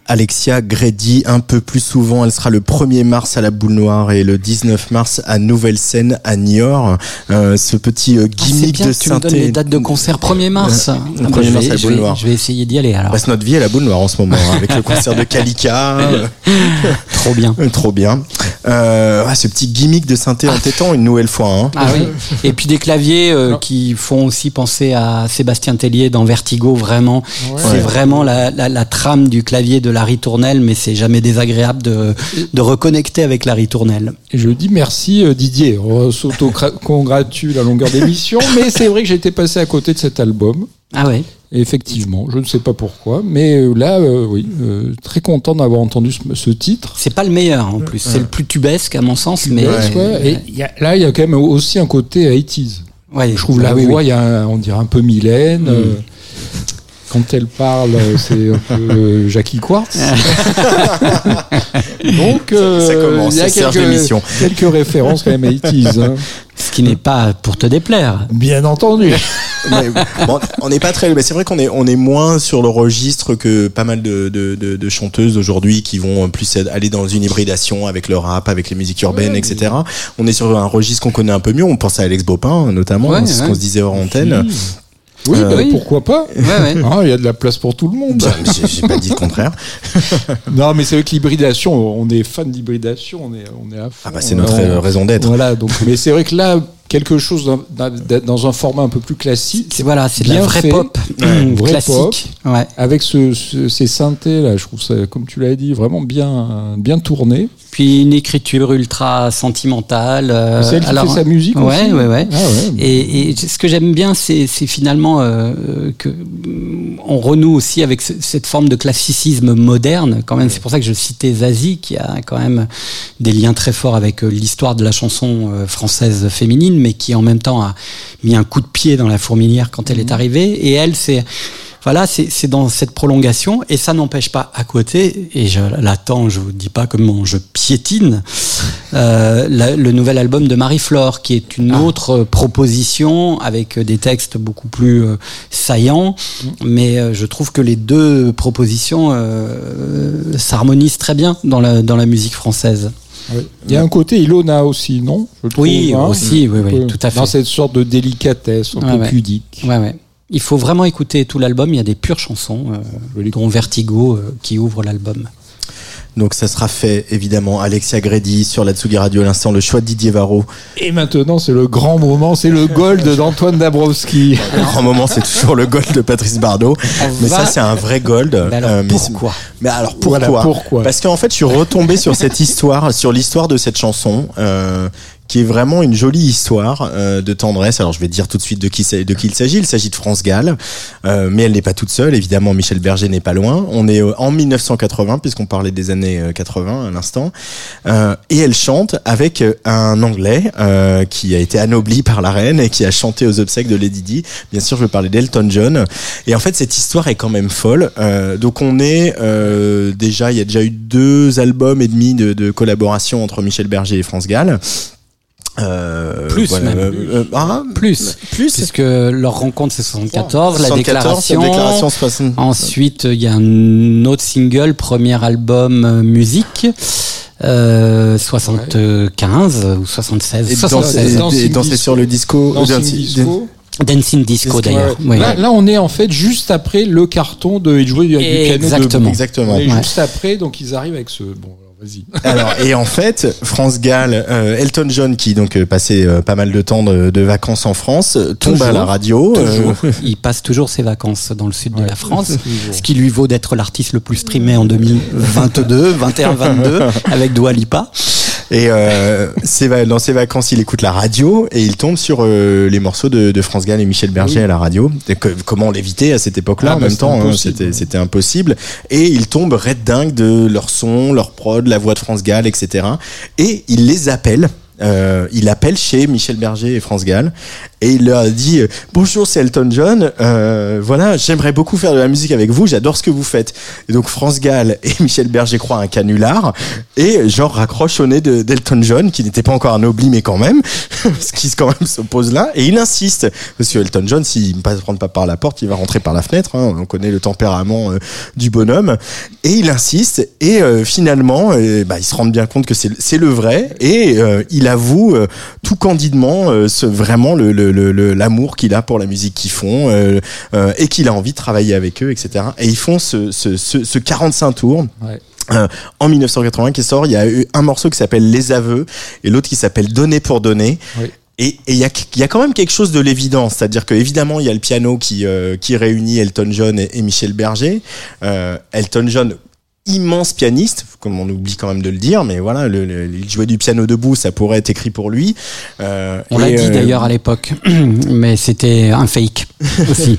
Alexia Grady un peu plus souvent. Elle sera le 1er mars à la Boule Noire et le 19 mars à Nouvelle Scène à Niort. Euh, ce petit euh, Ah, c'est gimmick bien de que tu me donnes les dates de concert 1er mars. le Ah, bah, 1er je, mars vais, à la Boule vais- Noire. je vais essayer d'y aller alors. Passe Bah, notre vie à la Boule Noire en ce moment hein, avec le (laughs) concert de Kalika. (laughs) euh, Trop bien. Trop bien. Euh, ah, ce petit gimmick de synthé entêtant une nouvelle fois. Hein. Ah oui. Et puis des claviers euh, qui font aussi penser à Sébastien Tellier dans Vertigo, vraiment. C'est Ouais. vraiment la, la, la trame du clavier de Larry Tournelle, mais c'est jamais désagréable de, de reconnecter avec Larry Tournelle. Et je dis merci euh, Didier. On s'auto-congratule (laughs) à longueur d'émission, mais c'est vrai que j'étais passé à côté de cet album. Ah ouais. Effectivement, je ne sais pas pourquoi, mais euh, là, euh, oui, euh, très content d'avoir entendu ce, ce titre. C'est pas le meilleur en plus, c'est le plus tubesque à mon sens, mais Ouais, ouais. Et il y a- là, il y a quand même aussi un côté 80s. Ouais, Je trouve la ah oui, voix, oui. y a un- on dirait un peu Mylène. euh, quand elle parle, euh, c'est un peu euh, Jackie Quartz. (laughs) Donc, euh, Ça commence, il y a quelques, quelques références quand même 80s. hein. Ce qui n'est pas pour te déplaire. Bien entendu. (laughs) Mais, bon, on n'est pas très. Mais c'est vrai qu'on est on est moins sur le registre que pas mal de, de, de, de chanteuses aujourd'hui qui vont plus aller dans une hybridation avec le rap, avec les musiques urbaines, Ouais, etc. On est sur un registre qu'on connaît un peu mieux. On pense à Alex Bopin notamment, Ouais, c'est ce qu'on se disait hors antenne. Oui, Euh, bah, oui. pourquoi pas Ouais, ouais. (laughs) Ah, Il y a de la place pour tout le monde. Bah, J'ai pas dit le contraire. (laughs) Non, mais c'est vrai que l'hybridation, on est fan d'hybridation, on est, on est à fond. Ah bah c'est notre On- euh, raison d'être. Voilà, donc, mais c'est vrai que là, quelque chose dans un format un peu plus classique, C'est voilà, c'est de la Bien vraie fait. pop Ouais, vraie classique. Ouais. avec ce, ce- ces synthés là, je trouve ça, comme tu l'as dit, vraiment bien, bien tourné. Puis une écriture ultra sentimentale. euh, c'est elle qui alors, fait sa musique ouais, aussi. ouais, ouais. Ah ouais. Et, et ce que j'aime bien, c'est c'est finalement euh, que mm, on renoue aussi avec ce- cette forme de classicisme moderne. Quand même, c'est pour ça que je citais Zazie, qui a quand même des liens très forts avec euh, l'histoire de la chanson euh, française féminine, mais qui en même temps a mis un coup de pied dans la fourmilière quand elle est arrivée. Et elle, c'est voilà, c'est dans cette prolongation, et ça n'empêche pas à côté, et je l'attends, je vous dis pas comment je piétine, euh, la- le nouvel album de Marie-Flore, qui est une autre euh, proposition avec euh, des textes beaucoup plus euh, saillants, mais euh, je trouve que les deux propositions s'harmonisent très bien dans la, dans la musique française. Il y a un côté Ilona aussi, non? Je trouve, Oui, hein, aussi, oui, oui, tout à fait. Dans cette sorte de délicatesse, un Ouais, peu ouais. pudique. Ouais. Il faut vraiment écouter tout l'album, il y a des pures chansons, euh, dont Vertigo euh, qui ouvre l'album. Donc ça sera fait évidemment. Alexia Grady sur la Tsugi Radio à l'instant. Le choix de Didier Varro. Et maintenant, c'est le grand moment, c'est le gold d'Antoine Dabrowski. Le grand moment, c'est toujours le gold de Patrice Bardot. Mais ça, c'est un vrai gold. Mais alors, Euh, mais pourquoi Mais alors pourquoi Voilà, pourquoi Parce qu'en fait, je suis retombé sur cette histoire, sur l'histoire de cette chanson, euh, qui est vraiment une jolie histoire euh, de tendresse. Alors, je vais dire tout de suite de qui, de qui il s'agit. Il s'agit de France Gall, euh, mais elle n'est pas toute seule. Évidemment, Michel Berger n'est pas loin. On est euh, en 1980, puisqu'on parlait des années euh, 80 à l'instant, euh, et elle chante avec euh, un Anglais euh, qui a été anobli par la reine et qui a chanté aux obsèques de Lady Di. Bien sûr, je veux parler d'Elton John. Et en fait, cette histoire est quand même folle. Euh, donc, on est euh, déjà, il y a déjà eu deux albums et demi de, de collaboration entre Michel Berger et France Gall. Euh, Plus même. euh, euh, ah, Plus, plus. puisque leur rencontre c'est 74, la 74, déclaration. la déclaration 60. Ensuite, il y a un autre single, premier album euh, musique, euh, 75 ou 76, Et 76. danser, Dancing et danser sur le disco. Dancing danser- Disco. Dancing Disco Ouais, d'ailleurs. Ouais. Oui. Là, là, on est en fait juste après le carton de il jouait du, du piano Exactement. debout. Exactement. Est Ouais. juste après, donc ils arrivent avec ce. Bon, vas-y. Alors et en fait, France Gall, euh, Elton John qui donc euh, passait euh, pas mal de temps de, de vacances en France, tombe Toujours. à la radio. euh, Toujours. (laughs) Il passe toujours ses vacances dans le sud de la France, (laughs) ce qui lui vaut d'être l'artiste le plus streamé en 2022, 21, 22 avec Dua Lipa. Et euh, ses va- dans ses vacances, il écoute la radio et il tombe sur euh, les morceaux de, de France Gall et Michel Berger Oui. à la radio. Et que- comment l'éviter à cette époque-là? Ah, en bah, même c'était temps hein, c'était impossible. Et il tombe red dingue de leur son, leur prod, la voix de France Gall, etc. Et il les appelle. Euh, il appelle chez Michel Berger et France Gall et il leur dit euh, bonjour c'est Elton John. Euh, voilà j'aimerais beaucoup faire de la musique avec vous j'adore ce que vous faites. Et donc France Gall et (laughs) Michel Berger croient un canular et genre raccroche au nez de- d'Elton John qui n'était pas encore un oubli mais quand même (laughs) ce qui quand même s'oppose là. Et il insiste parce que Elton John s'il ne rentre pas par la porte il va rentrer par la fenêtre hein, on connaît le tempérament euh, du bonhomme. Et il insiste et euh, finalement bah, il se rend bien compte que c'est le vrai. Et il avoue euh, tout candidement euh, ce, vraiment le le- le- le- l'amour qu'il a pour la musique qu'ils font euh, et qu'il a envie de travailler avec eux etc et ils font ce, ce, ce, ce 45 tours Ouais. euh, en 1980 qui sort, il y a eu un morceau qui s'appelle Les Aveux et l'autre qui s'appelle Donner pour donner. Oui. Et il y a, il y a quand même quelque chose de l'évident, c'est-à-dire que évidemment il y a le piano qui euh, qui réunit Elton John et, et Michel Berger. Euh, Elton John immense pianiste, comme on oublie quand même de le dire, mais voilà, le, le- il jouait du piano debout, ça pourrait être écrit pour lui. Euh, On l'a dit euh, d'ailleurs à l'époque, (clears throat) mais c'était un fake (laughs) aussi.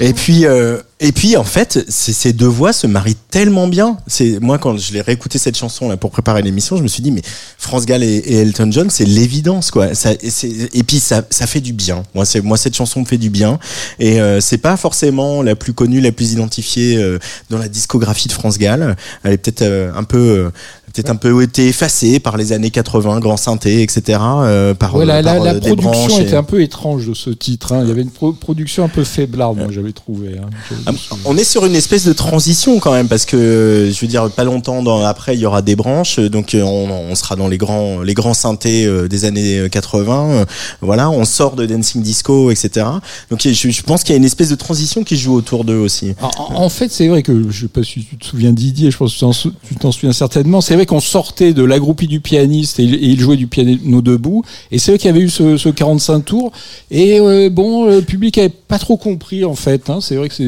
Et puis, euh, et puis en fait, ces deux voix se marient tellement bien. C'est moi quand je l'ai réécouté cette chanson là pour préparer l'émission, je me suis dit mais France Gall et, Elton John, c'est l'évidence quoi. Ça, et, puis ça, fait du bien. Moi cette chanson me fait du bien. Et euh, c'est pas forcément la plus connue, la plus identifiée euh, dans la discographie de France Gall. Elle est peut-être euh, un peu euh, peut-être un peu été effacée par les années 80, grand synthé, etc. euh, par, Ouais, la, euh, la, par, la euh, production et- était un peu étrange de ce titre. hein. Il y avait une pro- production un peu faiblarde, moi j'avais trouvé. hein. On est sur une espèce de transition quand même parce que je veux dire pas longtemps dans, après il y aura des branches donc euh, on, on sera dans les grands les grands synthés des années 80 euh, voilà on sort de dancing disco etc donc je, je pense qu'il y a une espèce de transition qui joue autour d'eux aussi En, fait, c'est vrai que je sais pas si tu te souviens Didier, je pense que tu t'en sou- tu t'en souviens certainement. C'est qu'on sortait de l'agroupie du pianiste et il, et il jouait du piano debout. Et c'est vrai qu'il y avait eu ce, ce 45 tours. Et euh, bon, le public avait pas trop compris en fait. hein. C'est vrai que c'est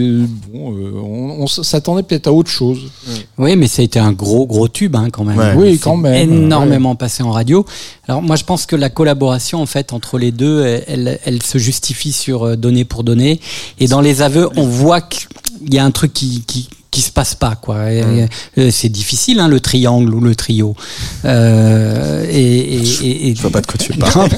bon. euh, on, on s'attendait peut-être à autre chose. Oui, mais ça a été un gros, gros tube hein, quand même. Ouais. Oui, quand même. Énormément passé en radio. Alors moi, je pense que la collaboration en fait entre les deux, elle, elle se justifie sur euh, donner pour donner. Et dans les aveux, on voit qu'il y a un truc qui, qui qui se passe pas quoi. Et, euh, C'est difficile hein, le triangle ou le trio. Euh, et, et, et, et- je vois pas de quoi tu parles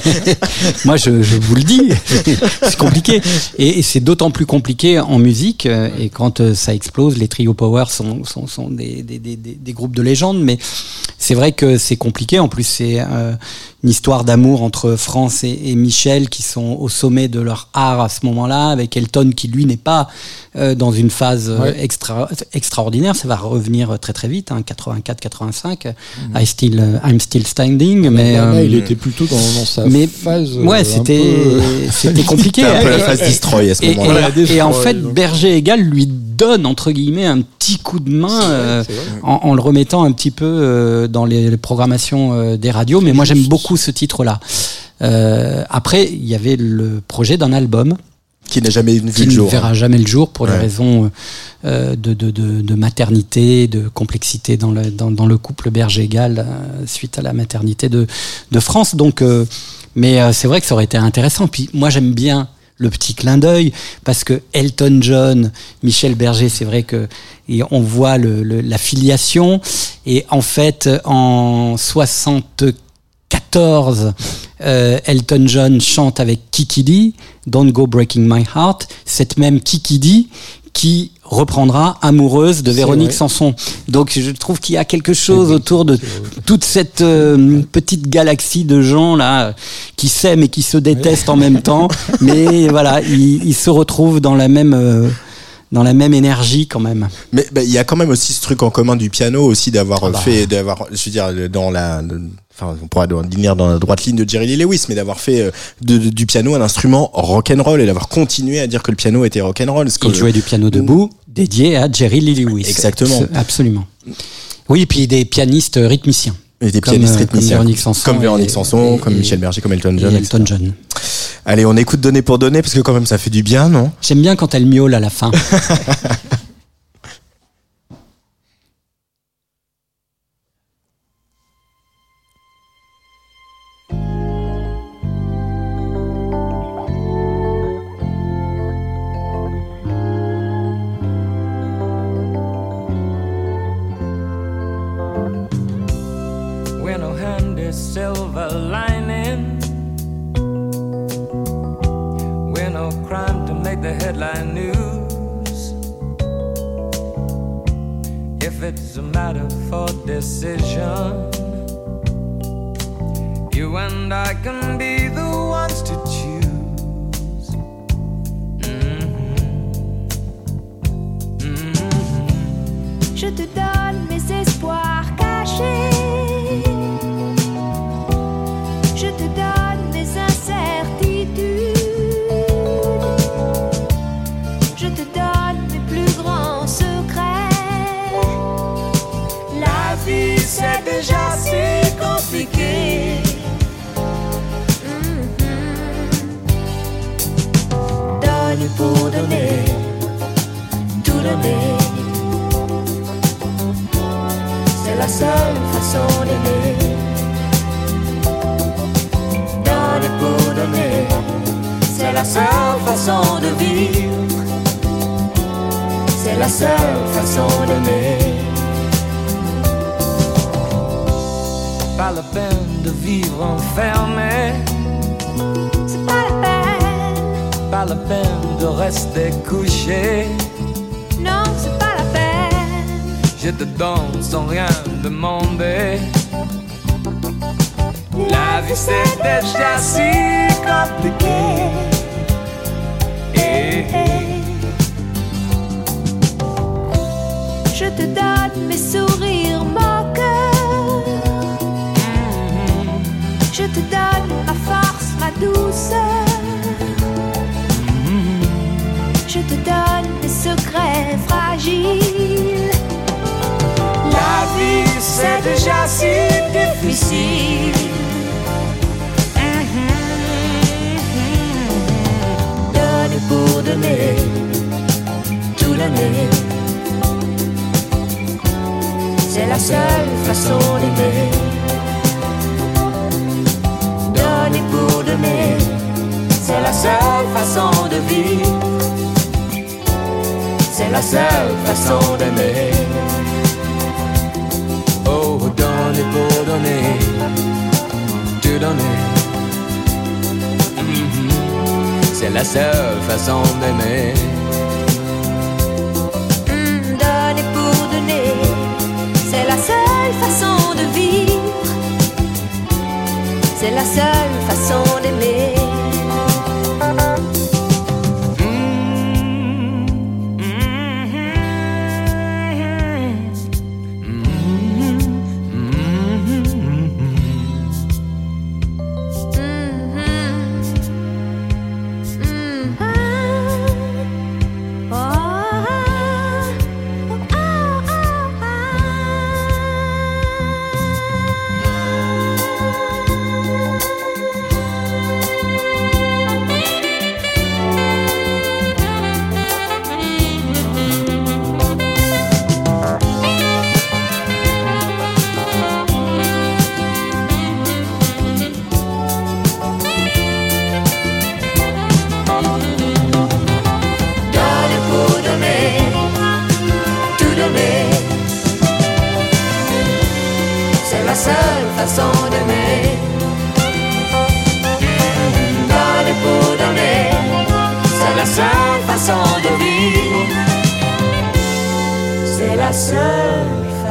moi, je, je vous le dis, (laughs) c'est compliqué. Et, et c'est d'autant plus compliqué en musique. euh, Et quand euh, ça explose, les trio power sont, sont, sont des, des, des, des- groupes de légendes. Mais c'est vrai que c'est compliqué. En plus, c'est euh, une histoire d'amour entre France et, et Michel qui sont au sommet de leur art à ce moment-là, avec Elton qui lui n'est pas euh, dans une phase euh, Ouais. extra, extraordinaire. Ça va revenir très très vite, hein, 84-85. I still, euh, I'm still standing. Mais Là, là, euh, il était plutôt dans, dans sa mais phase. ouais, c'était peu, c'était (laughs) compliqué. C'était un peu la Et- phase destroy à ce moment-là et- en fait, donc. Berger égal lui donne entre guillemets un petit coup de main euh, vrai. en, en le remettant un petit peu euh, dans les, les programmations euh, des radios. Mais moi, j'aime beaucoup ce titre-là. Euh, après, il y avait le projet d'un album qui n'a jamais vu qui le ne jour verra jamais le jour pour Ouais. des raisons euh, de, de, de, de maternité, de complexité dans le, dans, dans le couple Berger-Égal euh, suite à la maternité de, de France. Donc, euh, mais euh, c'est vrai que ça aurait été intéressant. Puis moi, j'aime bien le petit clin d'œil parce que Elton John, Michel Berger, c'est vrai que on voit le, le- la filiation. Et en fait en 74 euh, Elton John chante avec Kiki Dee, Don't Go Breaking My Heart, cette même Kiki Dee qui reprendra Amoureuse de Véronique. Sanson. Donc je trouve qu'il y a quelque chose autour de toute cette euh, petite galaxie de gens là qui s'aiment et qui se détestent en même temps, mais voilà, ils, ils se retrouvent dans la même euh, dans la même énergie quand même. Mais bah, il y a quand même aussi ce truc en commun du piano aussi d'avoir Ah bah. fait, d'avoir, je veux dire, dans la, enfin, on pourra dire dans la droite ligne de Jerry Lee Lewis, mais d'avoir fait euh, de- de- du piano un instrument rock and roll et d'avoir continué à dire que le piano était rock and roll. Il jouait du piano debout, dédié à Jerry Lee Lewis. Exactement. Absolument. Oui, et puis des pianistes rythmiciens. Et des Comme, pianistes euh, comme rythmiciens. Véronique Sanson Comme Véronique Sanson, et- comme et- Michel Berger, comme Elton Et John. Elton. John. Allez, on écoute donner pour donner parce que quand même ça fait du bien, non? J'aime bien quand elle miaule à la fin. (laughs)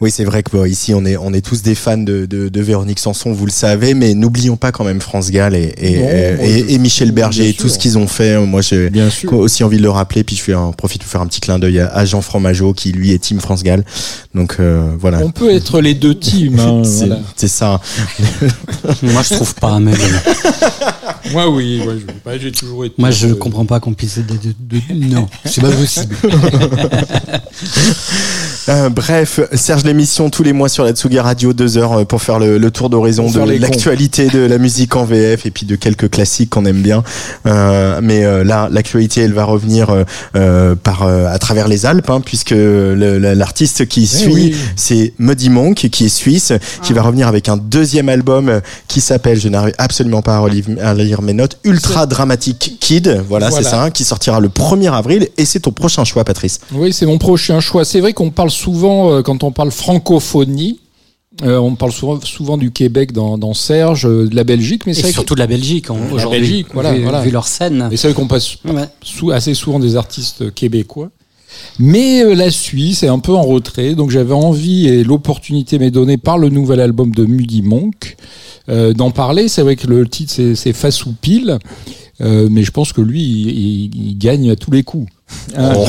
Oui, c'est vrai que bon, ici on est on est tous des fans de, de, de Véronique Sanson, vous le savez, mais n'oublions pas quand même France Gall et et, Non, et- Michel Berger bien et tout sûr. ce qu'ils ont fait. Moi, j'ai Bien sûr. aussi envie de le rappeler. Puis je fais un profite pour faire un petit clin d'œil à, à Jean Fromageau qui lui est Team France Gall. Donc euh, voilà. On peut être les deux teams. hein, (laughs) C'est voilà. ça. (laughs) Moi, je trouve pas, mais. (laughs) Moi, oui, moi, je- j'ai toujours été. moi, je euh, comprends pas qu'on puisse. De, de- de- non, c'est pas possible. Euh, bref, Serge l'émission tous les mois sur la Tsugi Radio, deux heures euh, pour faire le, le tour d'horizon de l'actualité de la musique en VF et puis de quelques classiques qu'on aime bien. Euh, mais euh, là, l'actualité, elle va revenir euh, par euh, à travers les Alpes, hein, puisque l'artiste qui suit, oui. c'est Muddy Monk, qui est suisse, qui va revenir avec un deuxième album qui s'appelle, je n'arrive absolument pas à, relire- à lire mes notes, Ultra Dramatic Kid. Voilà, c'est ça, hein, qui sortira le 1er avril. Et c'est ton prochain choix, Patrice. Oui, c'est mon prochain choix. C'est vrai qu'on parle souvent, euh, quand on parle francophonie, euh, on parle souvent, souvent du Québec dans, dans Serge, euh, de la Belgique, mais c'est Et vrai que- surtout de la Belgique en- La aujourd'hui. Belgique, voilà, vu, voilà. vu leur scène. mais c'est vrai qu'on passe Ouais. assez souvent des artistes québécois. Mais euh, la Suisse est un peu en retrait, donc j'avais envie et l'opportunité m'est donnée par le nouvel album de Muddy Monk euh, d'en parler. C'est vrai que le titre c'est, c'est Face ou Pile, euh, mais je pense que lui il, il- il gagne à tous les coups. Oh. (laughs)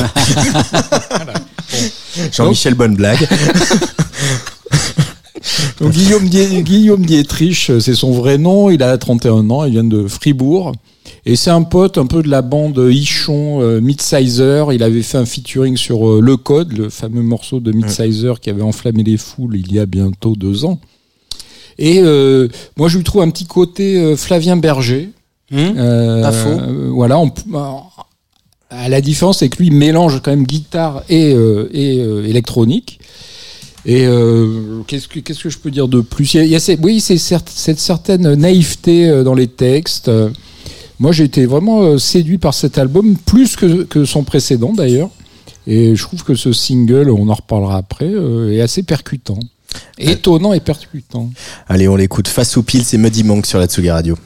Jean-Michel Bonne blague. (laughs) Donc Guillaume, Die- Guillaume Dietrich, euh, c'est son vrai nom, il a 31 ans, il vient de Fribourg. Et c'est un pote un peu de la bande Ichon, euh, Midsizer. Il avait fait un featuring sur euh, Le Code, le fameux morceau de Midsizer qui avait enflammé les foules il y a bientôt deux ans. Et euh, moi, je lui trouve un petit côté euh, Flavien Berger. Hum Euh, Pas faux. euh, voilà, on à la différence, c'est que lui mélange quand même guitare et, euh, et euh, électronique. Et euh, qu'est-ce que qu'est-ce que je peux dire de plus? Il y a, il y a oui, c'est cer- cette certaine naïveté euh, dans les textes. Euh, Moi, j'ai été vraiment euh, séduit par cet album, plus que, que son précédent d'ailleurs. Et je trouve que ce single, on en reparlera après, euh, est assez percutant. Étonnant et percutant. Allez, on l'écoute. Face au pile, c'est Muddy Monk sur la Tsugi Radio.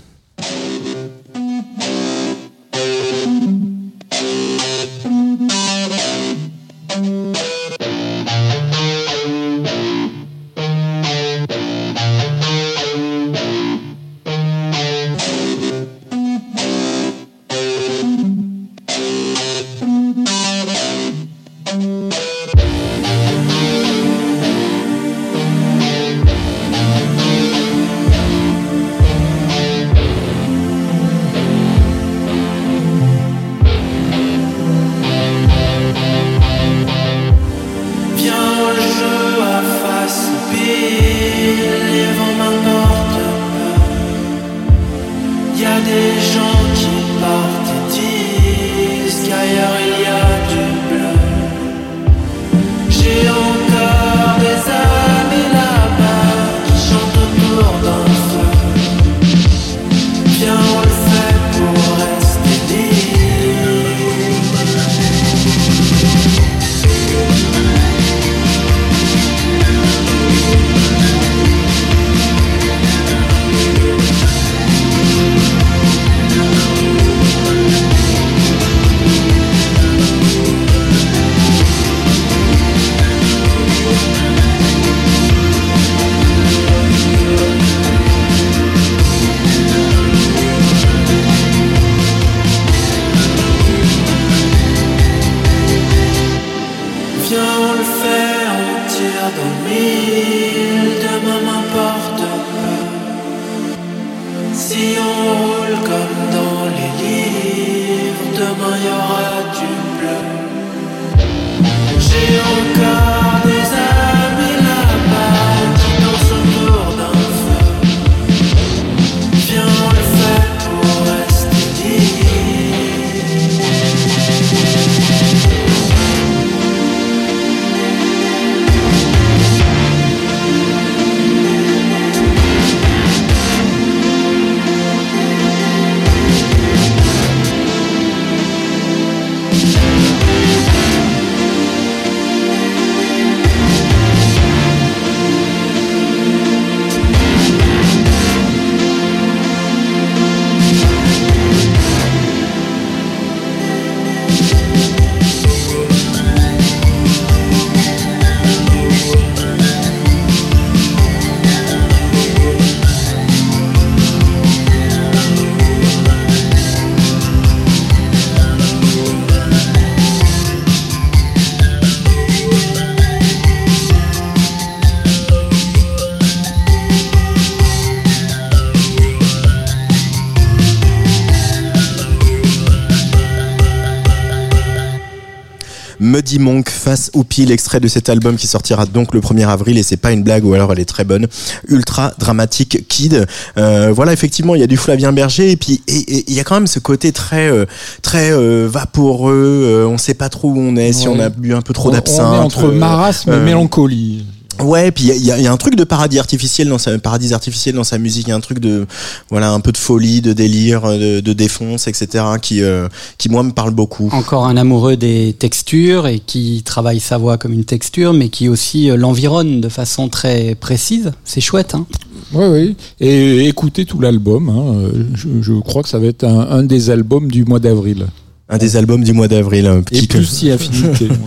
Monk face au pile, extrait de cet album qui sortira donc le 1er avril et c'est pas une blague ou alors elle est très bonne. Ultra dramatique Kid. Euh, voilà, effectivement, il y a du Flavien Berger et puis il y a quand même ce côté très euh, très euh, vaporeux. euh, on sait pas trop où on est, si Ouais. on a bu un peu trop d'absinthe. On est entre euh, marasme et mélancolie. Ouais, puis il y a- y, a- il y a un truc de paradis artificiel dans sa paradis artificiel dans sa musique. Il y a un truc de voilà un peu de folie, de délire, de, de défonce, etc. qui euh, qui moi me parle beaucoup. Encore un amoureux des textures et qui travaille sa voix comme une texture, mais qui aussi euh, l'environne de façon très précise. C'est chouette, hein Oui, oui. Et écoutez tout l'album. hein. Je, je crois que ça va être un, un des albums du mois d'avril. Un des albums du mois d'avril. un Et petit- plus si affinité. (laughs)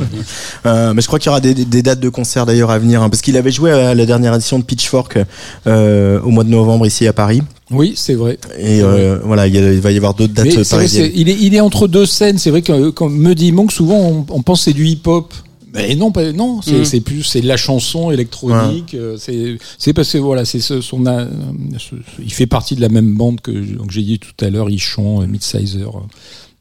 Euh, mais je crois qu'il y aura des, des dates de concert d'ailleurs à venir, hein, parce qu'il avait joué à la dernière édition de Pitchfork euh, au mois de novembre ici à Paris. oui, c'est vrai. Et euh, voilà, il, va y avoir d'autres dates Mais parisiennes. il, est, il est entre deux scènes. C'est vrai que quand me dit Monk, souvent on, on pense que c'est du hip-hop. Mais non, pas, non, c'est Mm. c'est plus c'est de la chanson électronique. euh, C'est parce que voilà, c'est ce- son il fait partie de la même bande que donc j'ai dit tout à l'heure, Ichon, Midsizer.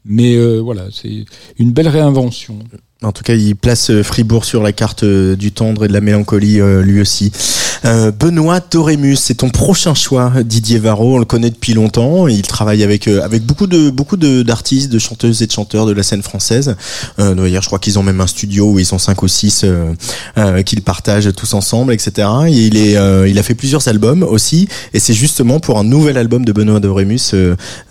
Mais euh, voilà, c'est une belle réinvention. En tout cas, il place euh, Fribourg sur la carte euh, du tendre et de la mélancolie euh, lui aussi. Euh, Benoît Torémus, c'est ton prochain choix, Didier Varro. On le connaît depuis longtemps. Il travaille avec euh, avec beaucoup de beaucoup d'artistes, de chanteuses et de chanteurs de la scène française. Euh, D'ailleurs, je crois qu'ils ont même un studio où ils sont cinq ou six euh, qu'ils partagent tous ensemble, etc. Et il est euh, il a fait plusieurs albums aussi. Et c'est justement pour un nouvel album de Benoît Torémus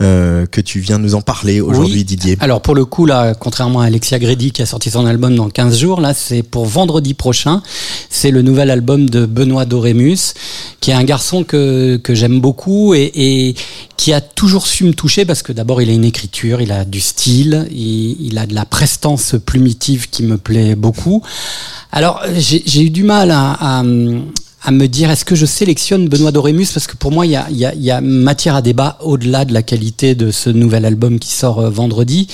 que tu viens nous en parler aujourd'hui, Oui. Didier. Alors pour le coup, là, contrairement à Alexia Gredi qui a sorti son album dans 15 jours, là c'est pour vendredi prochain. C'est le nouvel album de Benoît Dorémus, qui est un garçon que, j'aime beaucoup et, qui a toujours su me toucher parce que d'abord il a une écriture, il a du style, il, il a de la prestance plumitive qui me plaît beaucoup. Alors j'ai eu du mal à, me dire est-ce que je sélectionne Benoît Dorémus parce que pour moi il y a matière à débat au-delà de la qualité de ce nouvel album qui sort euh, vendredi.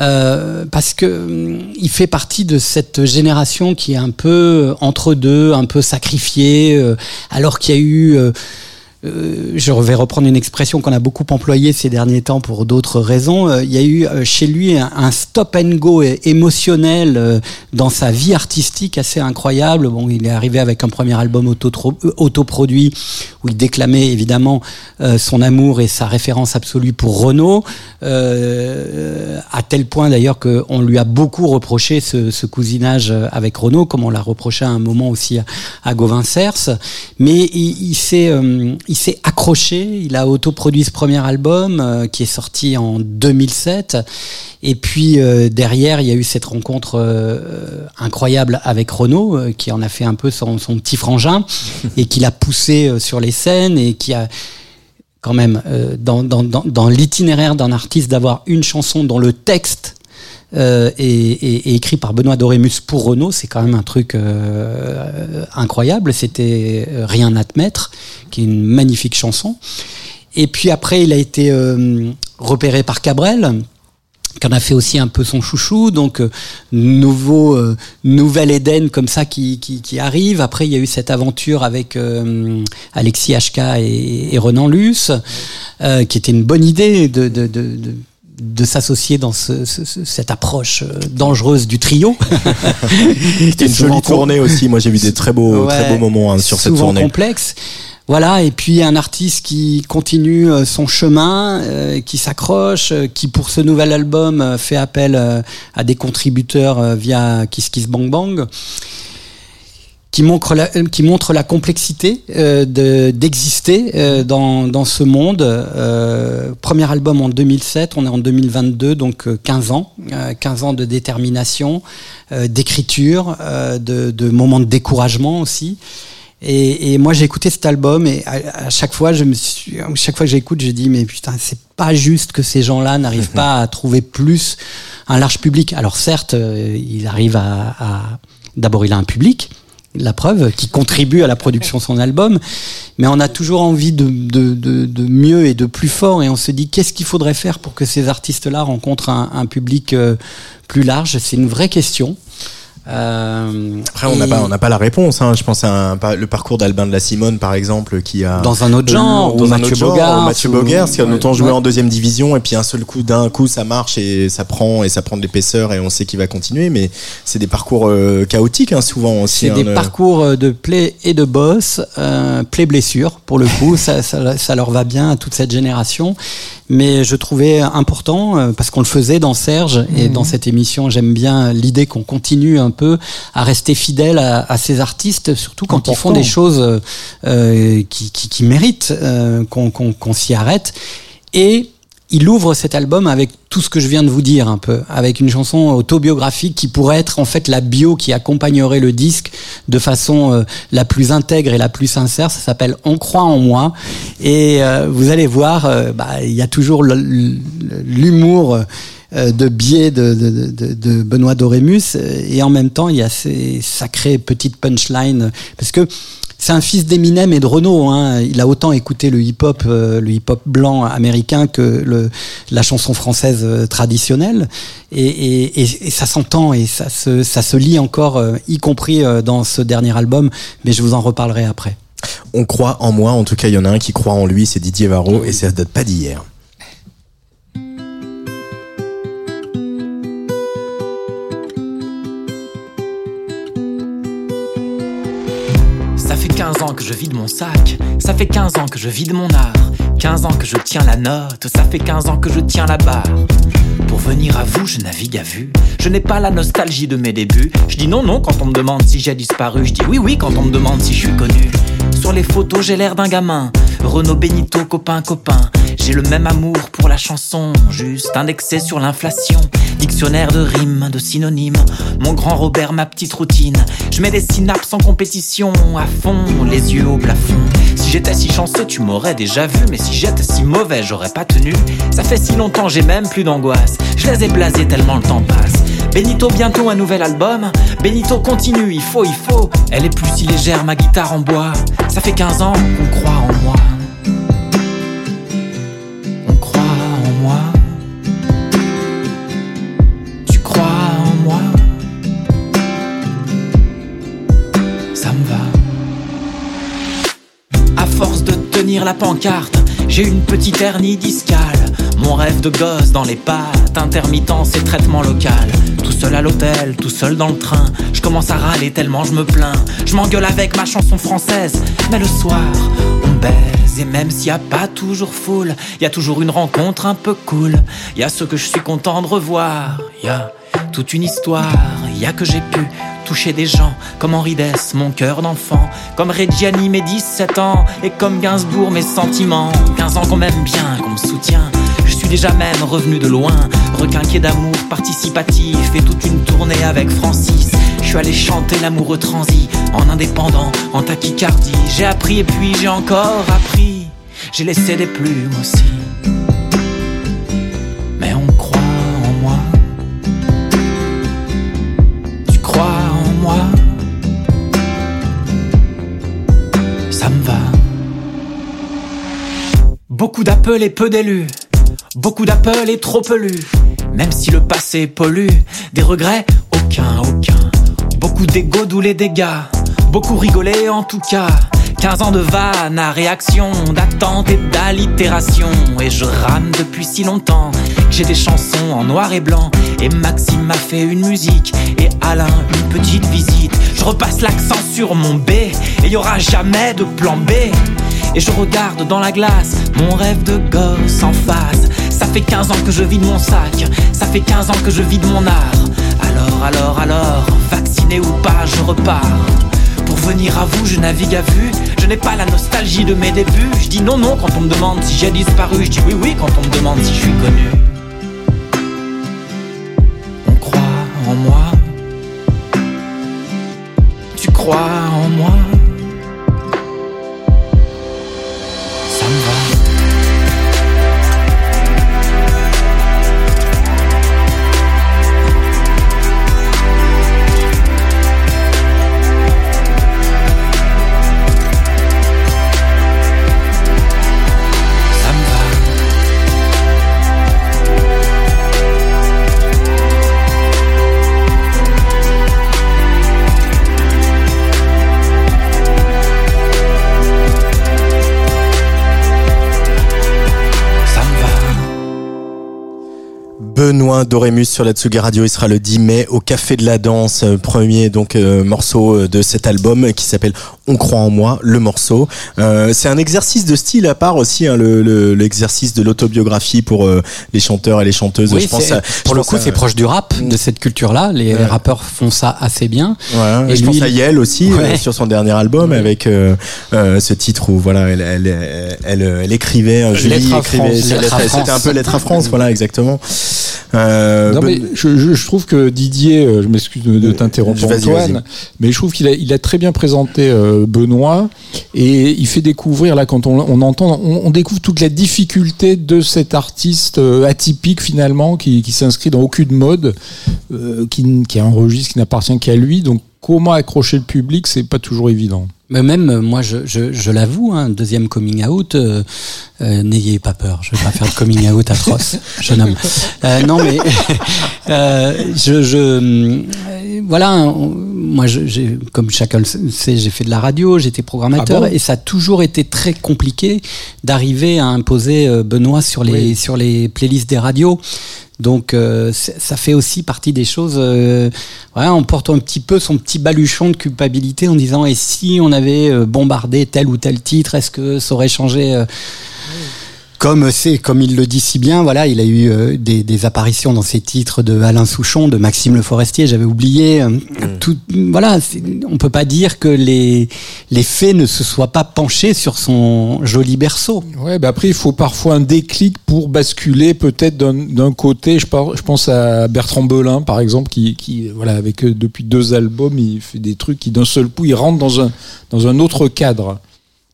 Euh, parce que hum, il fait partie de cette génération qui est un peu entre deux, un peu sacrifiée, euh, alors qu'il y a eu euh, je vais reprendre une expression qu'on a beaucoup employée ces derniers temps pour d'autres raisons. Euh, il y a eu euh, chez lui un, stop and go émotionnel dans sa vie artistique assez incroyable. Bon, il est arrivé avec un premier album auto autoproduit où il déclamait évidemment son amour et sa référence absolue pour Renault, à tel point d'ailleurs qu'on lui a beaucoup reproché ce, cousinage avec Renault, comme on l'a reproché à un moment aussi à, à Gauvin Cers. Mais il, il s'est il s'est accroché, il a autoproduit ce premier album euh, qui est sorti en 2007. Et puis euh, derrière, il y a eu cette rencontre euh, incroyable avec Renault, euh, qui en a fait un peu son, son petit frangin (laughs) et qui l'a poussé euh, sur les scènes et qui a quand même euh, dans, dans, dans, dans l'itinéraire d'un artiste d'avoir une chanson dont le texte euh, est, est- est écrit par Benoît Dorémus pour Renault, c'est quand même un truc euh, incroyable. C'était euh, Rien à te mettre, qui est une magnifique chanson. Et puis après, il a été euh, repéré par Cabrel, qui en a fait aussi un peu son chouchou, donc euh, nouveau euh, nouvel Éden comme ça qui, qui, qui arrive. Après, il y a eu cette aventure avec euh, Alexis HK et, et Renan Luce, euh, qui était une bonne idée de, de, de, de de s'associer dans ce, ce- ce- cette approche euh, dangereuse du trio. (laughs) C'était une jolie tournée aussi. Moi, j'ai vu des très beaux, Ouais, très beaux moments hein, sur cette tournée. complexe. Voilà, et puis un artiste qui continue euh, son chemin, euh, qui s'accroche, qui pour ce nouvel album fait appel à des contributeurs via Kiss Kiss Bang Bang, qui montre la, euh, qui montre la complexité euh, de- d'exister euh, dans, dans ce monde. Euh, premier album en 2007, on est en 2022, donc euh, 15 ans, euh, 15 ans de détermination, euh, d'écriture, euh, de, de moments de découragement aussi. Et, et moi j'ai écouté cet album et à, chaque fois je me suis, chaque fois que j'écoute je dis mais putain c'est pas juste que ces gens-là n'arrivent pas à trouver plus un large public. Alors certes euh, il arrive à, à d'abord il a un public la preuve, qui contribue à la production de son album. Mais on a toujours envie de, de, de, mieux et de plus fort. Et on se dit, qu'est-ce qu'il faudrait faire pour que ces artistes-là rencontrent un, un public euh, plus large? C'est une vraie question. Euh, Après, on n'a pas, on n'a pas la réponse. Hein. Je pense à un- le parcours d'Albin de la Simone, par exemple, qui a Dans un autre genre, dans ou Mathieu Bogart, Mathieu Bogart, qui a longtemps joué ouais. en deuxième division, et puis un seul coup, d'un coup, ça marche et ça prend et ça prend de l'épaisseur, et on sait qu'il va continuer. Mais c'est des parcours euh, chaotiques, hein, souvent aussi. C'est hein, des le- parcours euh, de play et de boss, euh, play blessure pour le coup, (laughs) ça, ça, ça leur va bien à toute cette génération. Mais je trouvais important euh, parce qu'on le faisait dans Serge et Mhm. dans cette émission, j'aime bien l'idée qu'on continue un peu à rester fidèle à, à ces artistes, surtout quand ils font des choses euh, euh, qui, qui, qui méritent euh, qu'on s'y arrête. Et il ouvre cet album avec tout ce que je viens de vous dire un peu, avec une chanson autobiographique qui pourrait être en fait la bio qui accompagnerait le disque de façon euh, la plus intègre et la plus sincère. Ça s'appelle On croit en moi et euh, vous allez voir, euh, bah, il y a toujours l'humour. euh, de biais de, de, de, de Benoît Dorémus et en même temps il y a ces sacrées petites punchlines parce que c'est un fils d'Eminem et de Renault. Hein. Il a autant écouté le hip-hop, euh, le hip-hop blanc américain que le, la chanson française euh, traditionnelle. Et, et, et, ça s'entend et ça se, ça se lit encore, euh, y compris euh, dans ce dernier album. Mais je vous en reparlerai après. On croit en moi. En tout cas, il y en a un qui croit en lui, c'est Didier Varro, et ça date pas d'hier. Ans que je vide mon sac, ça fait 15 ans que je vide mon art, 15 ans que je tiens la note, ça fait 15 ans que je tiens la barre. Pour venir à vous, je navigue à vue. Je n'ai pas la nostalgie de mes débuts. Je dis non, non quand on me demande si j'ai disparu. Je dis oui, oui quand on me demande si je suis connu. Sur les photos, j'ai l'air d'un gamin. Renaud Benito, copain, copain. J'ai le même amour pour la chanson, juste indexé sur l'inflation. Dictionnaire de rimes, de synonymes. Mon grand Robert, ma petite routine. Je mets des synapses en compétition, à fond, les yeux au plafond. Si j'étais si chanceux, tu m'aurais déjà vu. Mais si j'étais si mauvais, j'aurais pas tenu. Ça fait si longtemps, j'ai même plus d'angoisse. Je les ai blasés tellement le temps passe. Benito, bientôt un nouvel album. Benito continue, il faut, il faut. Elle est plus si légère, ma guitare en bois. Ça fait 15 ans qu'on croit en moi. On croit en moi. Tu crois en moi. Ça me va. À force de tenir la pancarte, j'ai une petite hernie discale. Mon rêve de gosse dans les pattes, intermittence et traitement local. Tout seul à l'hôtel, tout seul dans le train. Je commence à râler tellement je me plains. Je m'engueule avec ma chanson française. Mais le soir, on baise. Et même s'il y a pas toujours foule, y a toujours une rencontre un peu cool. Y a ceux que je suis content de revoir. Toute une histoire. Y a que j'ai pu toucher des gens comme Henri Dess, mon cœur d'enfant, comme Reggiani, mes 17 ans, et comme Gainsbourg, mes sentiments. 15 ans qu'on m'aime bien, qu'on me soutient. Je suis déjà même revenu de loin, requinqué d'amour participatif, et toute une tournée avec Francis. Je suis allé chanter l'amoureux transi, en indépendant, en tachycardie. J'ai appris et puis j'ai encore appris. J'ai laissé des plumes aussi. Beaucoup d'appels et peu d'élus. Beaucoup d'appels et trop pelus. Même si le passé pollue, des regrets, aucun, aucun. Beaucoup d'ego d'où les dégâts. Beaucoup rigolé en tout cas. 15 ans de vannes à réaction, d'attente et d'allitération. Et je rame depuis si longtemps j'ai des chansons en noir et blanc. Et Maxime m'a fait une musique et Alain une petite visite. Je repasse l'accent sur mon B et y aura jamais de plan B. Et je regarde dans la glace mon rêve de gosse en face. Ça fait 15 ans que je vide mon sac, ça fait 15 ans que je vide mon art. Alors, alors, alors, vacciné ou pas, je repars. Pour venir à vous, je navigue à vue. N'ai pas la nostalgie de mes débuts. Je dis non, non quand on me demande si j'ai disparu. Je dis oui, oui quand on me demande si je suis connu. Benoît Dorémus sur la Tsugi Radio. Il sera le 10 mai au Café de la Danse, euh, premier donc euh, morceau euh, de cet album qui s'appelle On croit en moi, le morceau. Euh, c'est un exercice de style à part aussi, hein, le- le- l'exercice de l'autobiographie pour euh, les chanteurs et les chanteuses. Oui, je pense c'est- à- pour je le pense coup, à- c'est proche du rap, de cette culture-là. Les Ouais. rappeurs font ça assez bien. Ouais, Et je lui, pense à Yel aussi Ouais. euh, sur son dernier album avec euh, euh, ce titre où voilà elle elle elle, elle, elle écrivait Julie écrivait c'était un peu lettre à France voilà exactement euh, Non, Ben- mais je, je, je trouve que Didier, euh, je m'excuse de, de t'interrompre Antoine, mais je trouve qu'il a, il a très bien présenté euh, Benoît et il fait découvrir là quand on, entend, on, découvre toute la difficulté de cet artiste euh, atypique finalement qui, qui s'inscrit dans aucune mode, euh, qui, qui a un registre qui n'appartient qu'à lui. Donc comment accrocher le public, c'est pas toujours évident. Mais même, euh, moi, je, je, je l'avoue, un deuxième coming out, euh, euh, n'ayez pas peur, je vais pas faire de coming out atroce, (laughs) jeune homme. Euh, non, mais (laughs) euh, je, je, voilà, on- moi, je, j'ai, comme chacun le sait, j'ai fait de la radio, j'étais programmateur, Ah bon? et ça a toujours été très compliqué d'arriver à imposer Benoît sur les Oui. sur les playlists des radios. Donc euh, ça fait aussi partie des choses. Euh, voilà, on porte un petit peu son petit baluchon de culpabilité en disant et si on avait euh, bombardé tel ou tel titre, est-ce que ça aurait changé euh, comme c'est comme il le dit si bien, voilà, il a eu euh, des, des apparitions dans ses titres de Alain Souchon, de Maxime Le Forestier, j'avais oublié. euh, tout, voilà, c'est- on peut pas dire que les les faits ne se soient pas penchés sur son joli berceau. Ouais, bah après il faut parfois un déclic pour basculer peut-être d'un d'un côté. Je, par- je pense à Bertrand Belin par exemple qui, qui voilà avec euh, depuis deux albums il fait des trucs qui d'un seul coup il rentre dans un dans un autre cadre.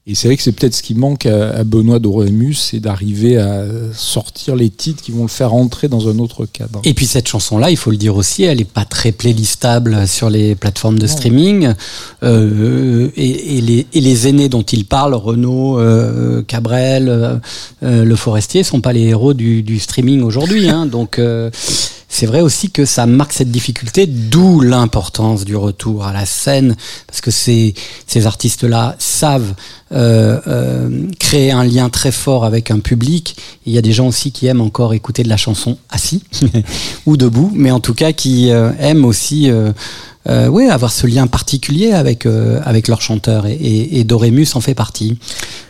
Et c'est vrai que c'est peut-être ce qui manque à, à Benoît Doremus, c'est d'arriver à sortir les titres qui vont le faire entrer dans un autre cadre. Et puis cette chanson-là, il faut le dire aussi, elle est pas très playlistable sur les plateformes de streaming. Euh, et, et les, et les aînés dont il parle, Renaud, euh, Cabrel, euh, euh, Le Forestier, sont pas les héros du, du streaming aujourd'hui. Hein. (laughs) Donc euh, c'est vrai aussi que ça marque cette difficulté, d'où l'importance du retour à la scène, parce que ces, ces artistes-là savent créer un lien très fort avec un public. Il y a des gens aussi qui aiment encore écouter de la chanson assis (laughs) ou debout, mais en tout cas qui euh, aiment aussi euh, euh, ouais, avoir ce lien particulier avec, euh, avec leur chanteur. Et, et, et Dorémus en fait partie.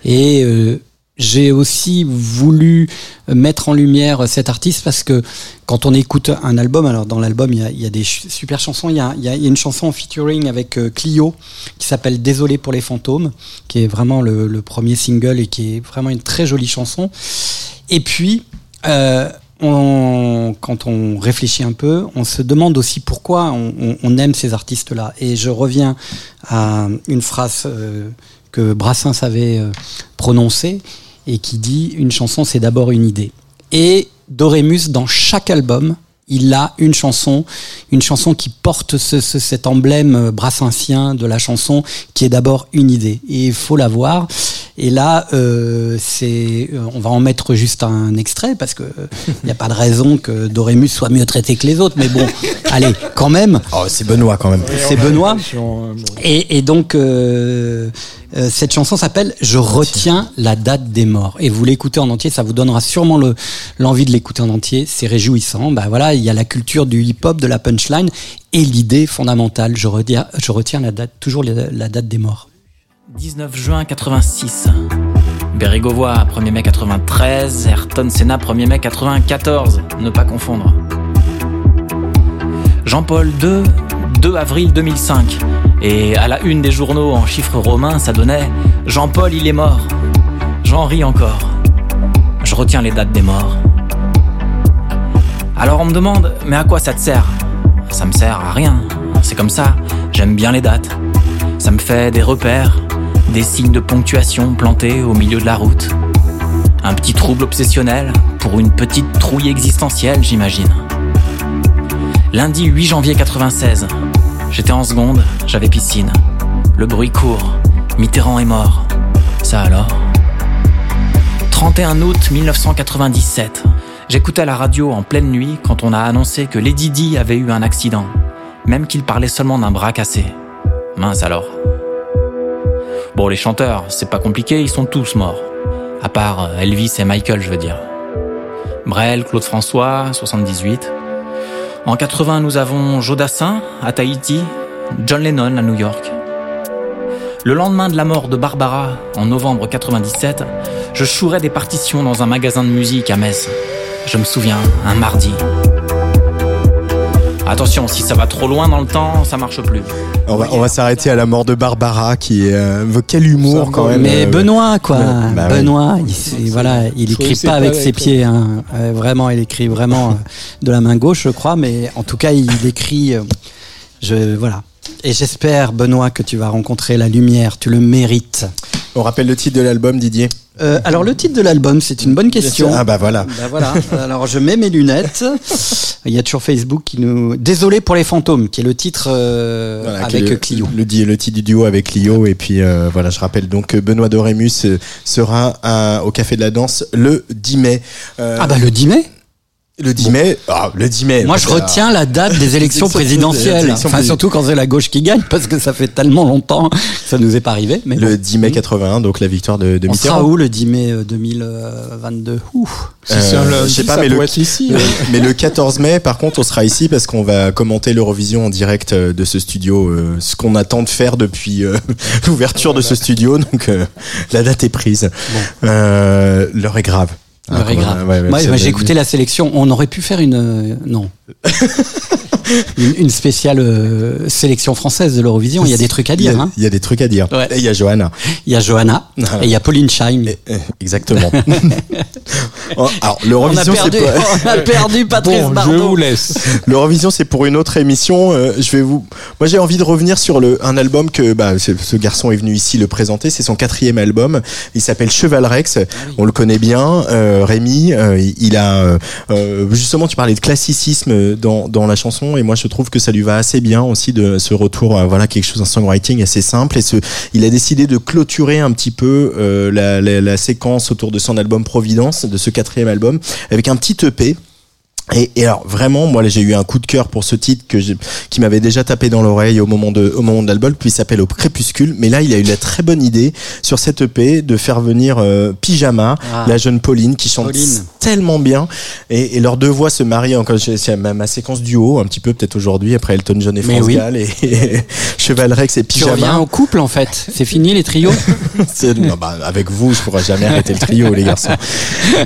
Et euh, j'ai aussi voulu mettre en lumière cet artiste parce que quand on écoute un album, alors dans l'album il y a, des super chansons, il y a, une chanson en featuring avec euh, Clio qui s'appelle Désolé pour les fantômes, qui est vraiment le, premier single et qui est vraiment une très jolie chanson. Et puis, euh, quand on réfléchit un peu, on se demande aussi pourquoi on, aime ces artistes-là. Et je reviens à une phrase euh, que Brassens avait euh, et qui dit une chanson, c'est d'abord une idée. Et Dorémus, dans chaque album, il a une chanson, une chanson qui porte ce, ce- cet emblème euh, brassensien de la chanson, qui est d'abord une idée. Et il faut la voir. Et là, euh, c'est, euh, on va en mettre juste un extrait parce que il n'y a pas de raison que Dorémus soit mieux traité que les autres. Mais bon, (laughs) allez, quand même. oh c'est Benoît quand même C'est Benoît. Et, et donc, euh, euh, cette chanson s'appelle Je retiens la date des morts. Et vous l'écoutez en entier, ça vous donnera sûrement le- l'envie de l'écouter en entier. C'est réjouissant. Bah voilà, il y a la culture du hip-hop, de la punchline et l'idée fondamentale. Je retiens, je retiens la date, toujours la, la date des morts. 19 juin 86. Bérégovois, 1er mai 93. Ayrton Senna, 1er mai 94. Ne pas confondre. Jean-Paul II, 2 avril 2005. Et à la une des journaux en chiffres romains, ça donnait Jean-Paul, il est mort. J'en ris encore. Je retiens les dates des morts. Alors on me demande, mais à quoi ça te sert? Ça me sert à rien. C'est comme ça. J'aime bien les dates. Ça me fait des repères, des signes de ponctuation plantés au milieu de la route. Un petit trouble obsessionnel pour une petite trouille existentielle, j'imagine. Lundi 8 janvier 96. J'étais en seconde, j'avais piscine. Le bruit court. Mitterrand est mort. Ça alors? 31 août 1997. J'écoutais la radio en pleine nuit quand on a annoncé que Lady Di avait eu un accident, même qu'il parlait seulement d'un bras cassé. Mince alors. Bon, les chanteurs, c'est pas compliqué, ils sont tous morts. À part euh, Elvis et Michael, je veux dire. Brel, Claude François, 78. En 80, nous avons Jodassin à Tahiti, John Lennon à New York. Le lendemain de la mort de Barbara, en novembre 97, je chourais des partitions dans un magasin de musique à Metz. Je me souviens, un mardi. Attention, si ça va trop loin dans le temps, ça marche plus. On va, on va s'arrêter à la mort de Barbara, qui est euh, quel humour quand même. Mais euh, Benoît, quoi. ouais, bah Benoît, il, voilà, il écrit pas avec ses pieds. hein. Euh, vraiment, il écrit vraiment de la main gauche, je crois. Mais en tout cas, il écrit. je voilà. Et j'espère, Benoît, que tu vas rencontrer la lumière. Tu le mérites. On rappelle le titre de l'album, Didier Euh, alors, le titre de l'album, c'est une bonne question. Ah bah voilà. Bah voilà. Alors je mets mes lunettes. Il y a toujours Facebook qui nous. Désolé pour les fantômes, qui est le titre euh, Voilà, avec le, Clio. Le, titre du duo avec Clio. Et puis euh, voilà, je rappelle donc que Benoît Dorémus sera à- au Café de la Danse le 10 mai. Ah bah le 10 mai. Le 10 mai. Ah, le 10 mai. Moi je que, retiens la date des (laughs) élections présidentielles. Enfin surtout quand c'est la gauche qui gagne, parce que ça fait tellement longtemps, (laughs) ça nous est pas arrivé. Mais Le bon. 10 mai 81, donc la victoire de, de on Mitterrand. sera où le 10 mai euh, 2022 Ouf. Si c'est un Euh, je sais pas, mais le- ici. Euh, hein. (laughs) mais le 14 mai, par contre, on sera ici parce qu'on va commenter l'Eurovision en direct euh, de ce studio, euh, ce qu'on attend de faire depuis euh, l'ouverture de ce studio. Donc euh, la date est prise. Euh, L'heure est grave. Ah, ouais, Moi, j'ai écouté la sélection. On aurait pu faire une euh, non. (laughs) une, une spéciale euh, sélection française de l'Eurovision. Il y a des trucs à Il y a- dire. Hein. Il y a des trucs à dire. Ouais. Et il y a Johanna. Il y a Johanna Ah. et il y a Pauline Scheim. Exactement. (laughs) Oh, Alors, On a l'Eurovision, c'est perdu, pas... on a perdu (laughs) Patrice Bon, je Bardot. vous laisse. L'Eurovision, c'est pour une autre émission. Euh, je vais vous. Moi, j'ai envie de revenir sur le un album que bah, ce, ce garçon est venu ici le présenter. C'est son quatrième album. Il s'appelle Cheval Rex. On le connaît bien. Euh, Rémi, euh, il- a justement, tu parlais de classicisme dans dans la chanson, et moi, je trouve que ça lui va assez bien aussi de ce retour. à, voilà, quelque chose un songwriting assez simple. Et ce, il a décidé de clôturer un petit peu euh, la, la séquence autour de son album Providence, de ce quatrième album, avec un petit EP. Et, et alors vraiment, moi j'ai eu un coup de cœur pour ce titre que qui m'avait déjà tapé dans l'oreille au moment de au moment de l'album, puis il s'appelle Au crépuscule. Mais là, il a eu la très bonne idée sur cette EP de faire venir euh, Pyjama, Ah. la jeune Pauline, qui chante Pauline. tellement bien, et, et leurs deux voix se marient. Encore, c'est ma, ma séquence duo, un petit peu peut-être aujourd'hui après Elton John et France oui. Gall et, et (laughs) Cheval Rex et Tu reviens Pyjama. au couple en fait. C'est fini les trios. (laughs) C'est- non, bah, avec vous, je pourrais jamais arrêter le trio, les garçons.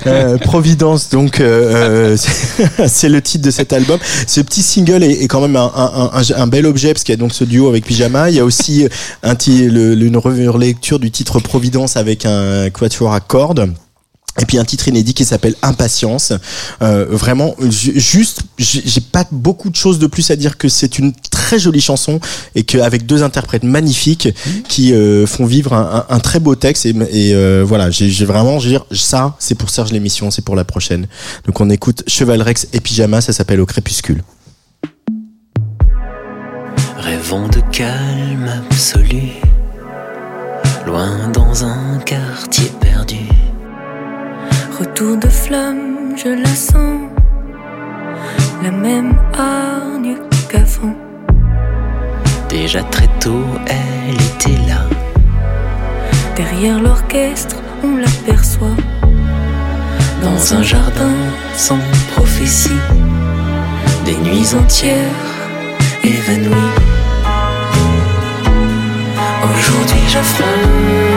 Euh, Providence, donc, euh, euh, (laughs) (laughs) c'est- le titre de cet album. Ce petit single est, quand même un, un, un, un bel objet parce qu'il y a donc ce duo avec Pyjama. Il y a aussi un, ti- le- une relecture du titre Providence avec un quatuor à cordes. Et puis un titre inédit qui s'appelle Impatience. Euh, vraiment, ju- juste, j'ai pas beaucoup de choses de plus à dire que c'est une très jolie chanson et qu'avec deux interprètes magnifiques qui euh, font vivre un, très beau texte. Et, euh, voilà, j'ai j'ai vraiment, je veux dire, ça, c'est pour Serge l'émission, c'est pour la prochaine. Donc on écoute Cheval Rex et Pyjama, ça s'appelle Au crépuscule. Rêvons de calme absolu, loin dans un quartier perdu. Retour de flamme, je la sens, la même hargne qu'avant. Déjà très tôt, elle était là. Derrière l'orchestre, on l'aperçoit. Dans un jardin sans prophétie, des nuits entières évanouies. Aujourd'hui j'affronte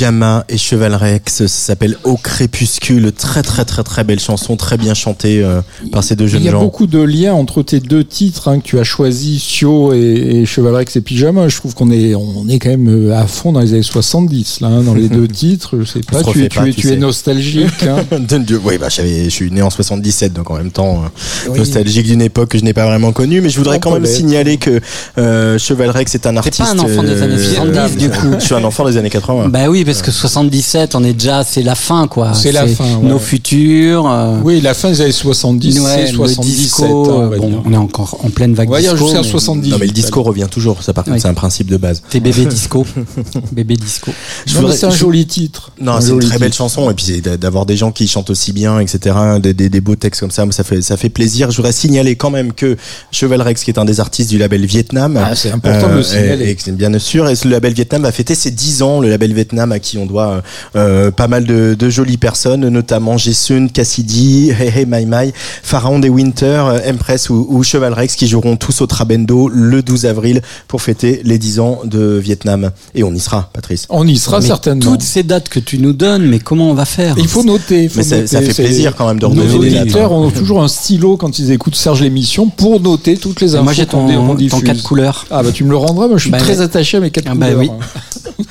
Pyjama et Cheval Rex, ça s'appelle Au crépuscule, très très très très belle chanson, très bien chantée euh, par ces deux Il jeunes y a gens. beaucoup de liens entre tes deux titres hein, que tu as choisis, Sio et, et Chevalrex et Pyjama. Je trouve qu'on est, on est quand même euh, à fond dans les années 70, là, hein, dans les deux (laughs) titres. Je sais pas, tu es, tu pas, es, tu tu es sais. nostalgique. Hein. (laughs) Oui, bah, je suis né en 77, donc en même temps, euh, Oui. nostalgique d'une époque que je n'ai pas vraiment connue, mais je voudrais quand même signaler que euh, Cheval Rex est un T'es artiste. pas un enfant des années 70, du coup. Je suis un enfant des années 80. Bah oui, parce que 77, on est déjà, c'est la fin, quoi. C'est la fin, ouais. Nos futurs. euh, Oui, la fin des années 70, ouais, c'est le 77. disco, hein, on euh, bon, est encore en pleine vague On va dire disco. jusqu'à mais 70. Non, mais le disco revient toujours, ça par contre, c'est un principe de base. T'es bébé disco. (laughs) bébé disco. C'est un joli titre. Non, c'est une très belle titre. chanson et puis c'est d'a- d'avoir des gens qui chantent aussi bien, etc. Des, des, des beaux textes comme ça, ça fait ça fait plaisir. Je voudrais signaler quand même que Cheval Rex, qui est un des artistes du label Vietnam, Ah, c'est important de le signaler. et, et que c'est bien sûr, et le label Vietnam va fêter ses 10 ans. Le label Vietnam à qui on doit euh, pas mal de, de jolies personnes, notamment Jason, Cassidy, Hey Hey My My, Pharaon des Winter, euh, Empress ou, ou Cheval Rex qui joueront tous au Trabendo le 12 avril pour fêter les 10 ans de Vietnam. Et on y sera, Patrice. On y sera Mais certainement. Toutes ces dates que tu nous donnes, mais comment on va faire Il faut noter. il faut Mais ça- noter, ça fait plaisir quand même de Nos redonner dates, auditeurs hein. ont toujours un stylo quand ils écoutent Serge l'émission pour noter toutes les infos Moi, j'ai ton, ton diffuse. 4 couleurs. Ah bah tu me le rendras, moi je suis Bah, très attaché à mes quatre Ah bah couleurs. oui. hein. (laughs)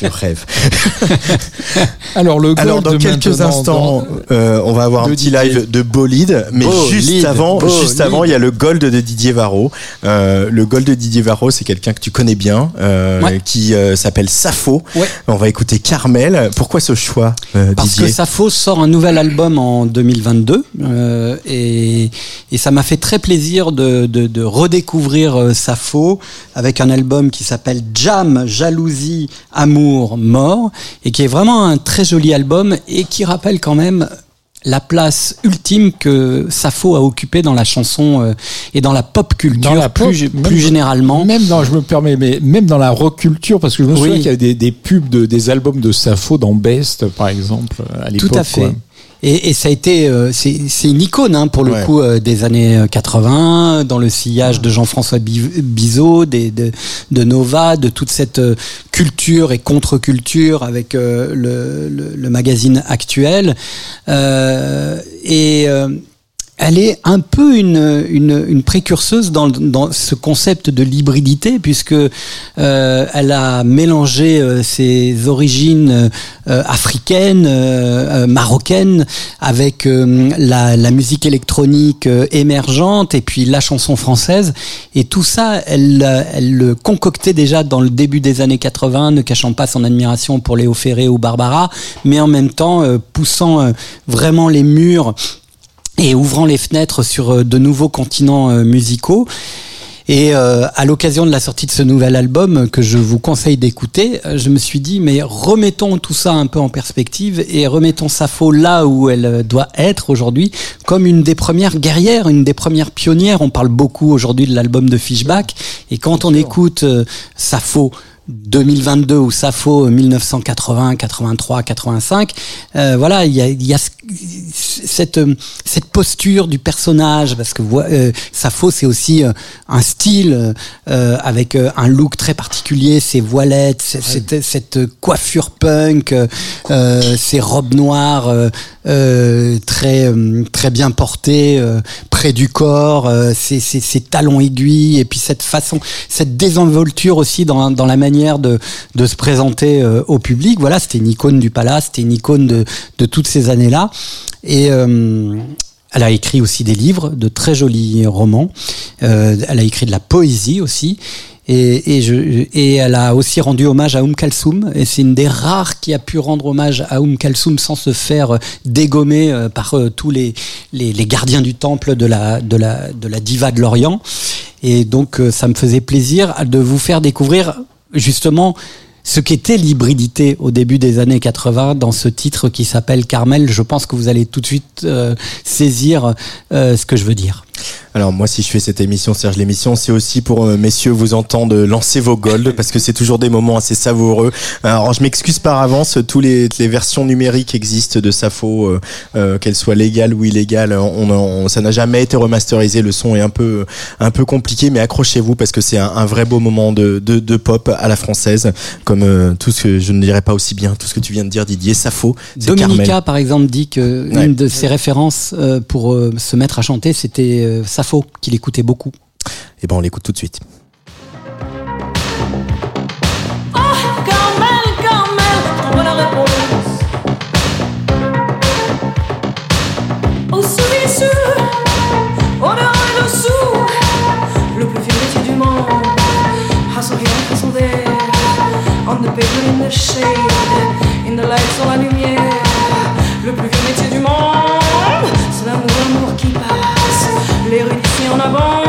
Je rêve. (laughs) Alors le Alors dans quelques instants, dans- euh, on va avoir un petit live de Bolide, mais juste avant, juste avant, il y a le Gold de Didier Varro. Euh, le Gold de Didier Varro, c'est quelqu'un que tu connais bien, euh, Ouais. qui s'appelle. Ouais. On va écouter Carmel. Pourquoi ce choix, Parce Didier? Que Safo sort un nouvel album en 2022 euh, et, et ça m'a fait très plaisir de, de, de redécouvrir Safo avec un album qui s'appelle Jam, Jalousie, Amour, Mort et qui est vraiment un très joli album et qui rappelle quand même la place ultime que Safo a occupée dans la chanson euh, et dans la pop culture Dans la pop, plus, même- plus généralement. Même dans, je me permets, mais même dans la rock culture, parce que je me souviens qu'il y avait des, des pubs de, des albums de Safo dans Best, par exemple, à l'époque. Tout à fait. quoi. Et, et ça a été, euh, c'est une icône hein, pour le Ouais. coup euh, des années euh, 80, dans le sillage de Jean-François Bi- Bizot, des, de, de Nova, de toute cette euh, culture et contre-culture avec euh, le, le, le magazine actuel. Euh, et euh, elle est un peu une, une, précurseuse dans, dans ce concept de l'hybridité, puisque euh, elle a mélangé euh, ses origines euh, africaines, marocaines, avec la, la musique électronique émergente et puis la chanson française. Et tout ça, elle, elle le concoctait déjà dans le début des années 80, ne cachant pas son admiration pour Léo Ferré ou Barbara, mais en même temps poussant vraiment les murs et ouvrant les fenêtres sur euh, de nouveaux continents euh, musicaux. Et euh, à l'occasion de la sortie de ce nouvel album que je vous conseille d'écouter, je me suis dit mais remettons tout ça un peu en perspective et remettons Safo là où elle doit être aujourd'hui, comme une des premières guerrières, une des premières pionnières. On parle beaucoup aujourd'hui de l'album de Fishback et quand on écoute euh, Safo 2022 ou Sappho 1980, 83, 85. Euh, voilà, il y a, y cette euh, cette posture du personnage parce que euh, Sappho c'est aussi euh, un style avec un look très particulier, ses voilettes, cette, cette coiffure punk, ses robes noires très très bien portées près du corps, ses, ses- ses talons aiguilles et puis cette façon, cette désenvolture aussi dans, dans la manière de, se présenter euh, au public. Voilà, c'était une icône du palace, c'était une icône de, de toutes ces années-là. Et euh, elle a écrit aussi des livres, de très jolis romans. Euh, elle a écrit de la poésie aussi. Et, et, elle a aussi rendu hommage à Oum Kalsoum. Et c'est une des rares qui a pu rendre hommage à Oum Kalsoum sans se faire dégommer par tous les, les, les gardiens du temple de la, de la, de la diva de l'Orient. Et donc, ça me faisait plaisir de vous faire découvrir justement ce qu'était l'hybridité au début des années 80 dans ce titre qui s'appelle Carmel. Je pense que vous allez tout de suite euh, saisir euh, ce que je veux dire. Alors moi si je fais cette émission Serge l'émission c'est aussi pour euh, messieurs vous entendre lancer vos golds (laughs) parce que c'est toujours des moments assez savoureux. Alors je m'excuse par avance tous les, les versions numériques existent de Sappho euh, euh, qu'elles soient légales ou illégales on, on- ça n'a jamais été remasterisé le son est un peu un peu compliqué mais accrochez-vous parce que c'est un, un vrai beau moment de, de, de pop à la française comme euh, tout ce que je ne dirais pas aussi bien tout ce que tu viens de dire Didier Sappho Dominica, Carmel. par exemple, dit que Ouais. une de ses références euh, pour euh, se mettre à chanter, c'était euh, Sappho, qu'il écoutait beaucoup. et ben on l'écoute tout de suite. On the in the shade, in the light sur la lumière. Le plus Les rues d'ici en avant,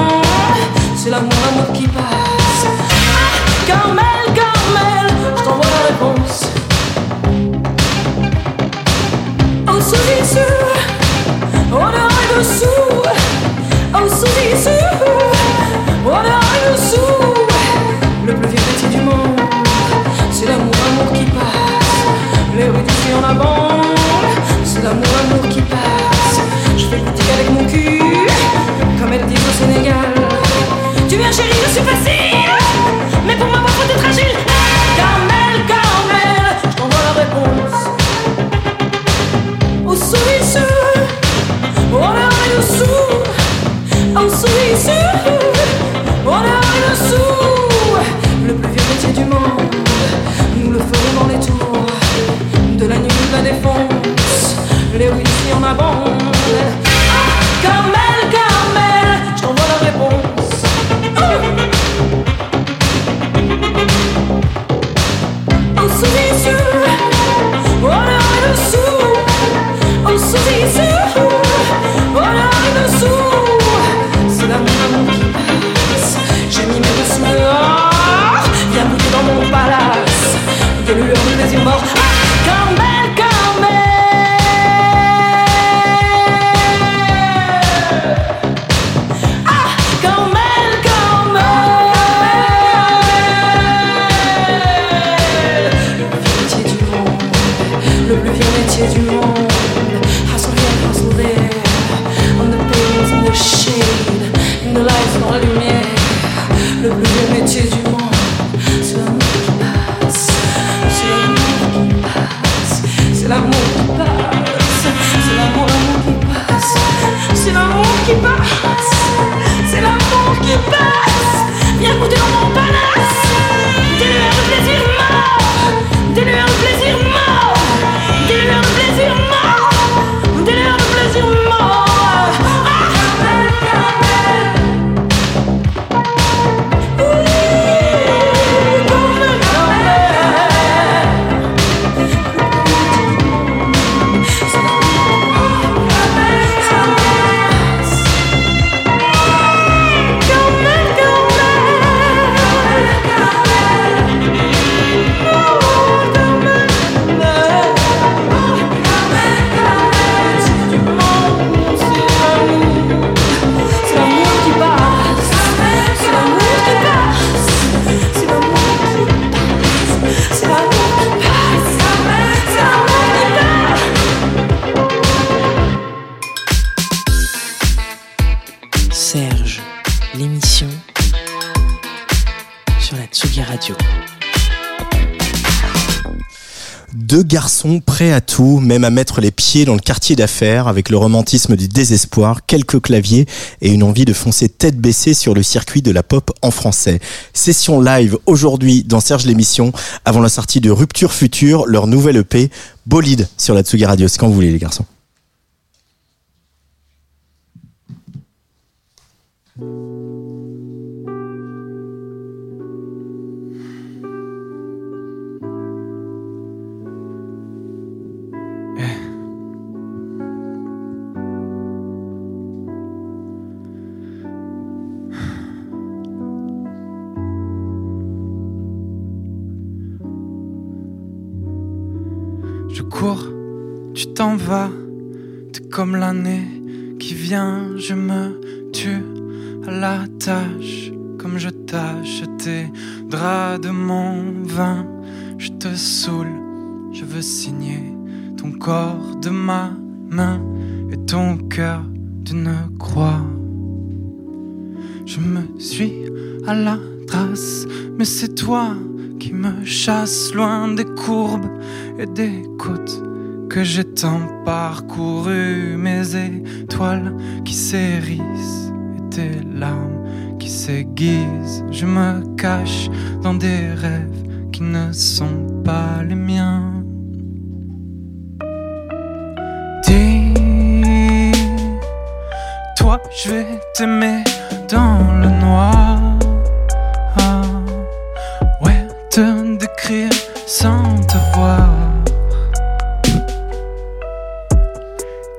c'est l'amour, l'amour qui passe. Ah, Carmel, Carmel, je t'envoie la réponse. Au sous-dessus, au dehors et dessous, au sous-dessus, au dehors dessous. Le plus vieux métier du monde, c'est l'amour, l'amour qui passe. Les rues d'ici en avant, c'est l'amour, l'amour qui passe. Je fais boutique avec mon cul, dit au Sénégal. Tu viens chérie, je suis facile, mais pour ma voix faut être agile. Carmel, Carmel, je t'envoie la réponse. Au sous-dessus, au dehors et dessous, au sous-dessus, au dehors et dessous. Le plus vieux métier du monde, nous le ferons dans les tours de la nuit de la défense. Les d'ici en avant. À tout, même à mettre les pieds dans le quartier d'affaires, avec le romantisme du désespoir, quelques claviers et une envie de foncer tête baissée sur le circuit de la pop en français. Session live aujourd'hui dans Serge l'émission, avant la sortie de Rupture Future, leur nouvelle EP, Bolide sur la Tsugi Radio. Quand vous voulez les garçons. Tu t'en vas, t'es comme l'année qui vient, je me tue à la tâche, comme je tâche tes draps de mon vin, je te saoule, je veux signer ton corps de ma main et ton cœur d'une croix. Je me suis à la trace, mais c'est toi qui me chasse loin des courbes et des côtes que j'ai tant parcouru, mes étoiles qui s'hérissent et tes larmes qui s'aiguisent. Je me cache dans des rêves qui ne sont pas les miens. Dis, toi, je vais t'aimer dans le noir.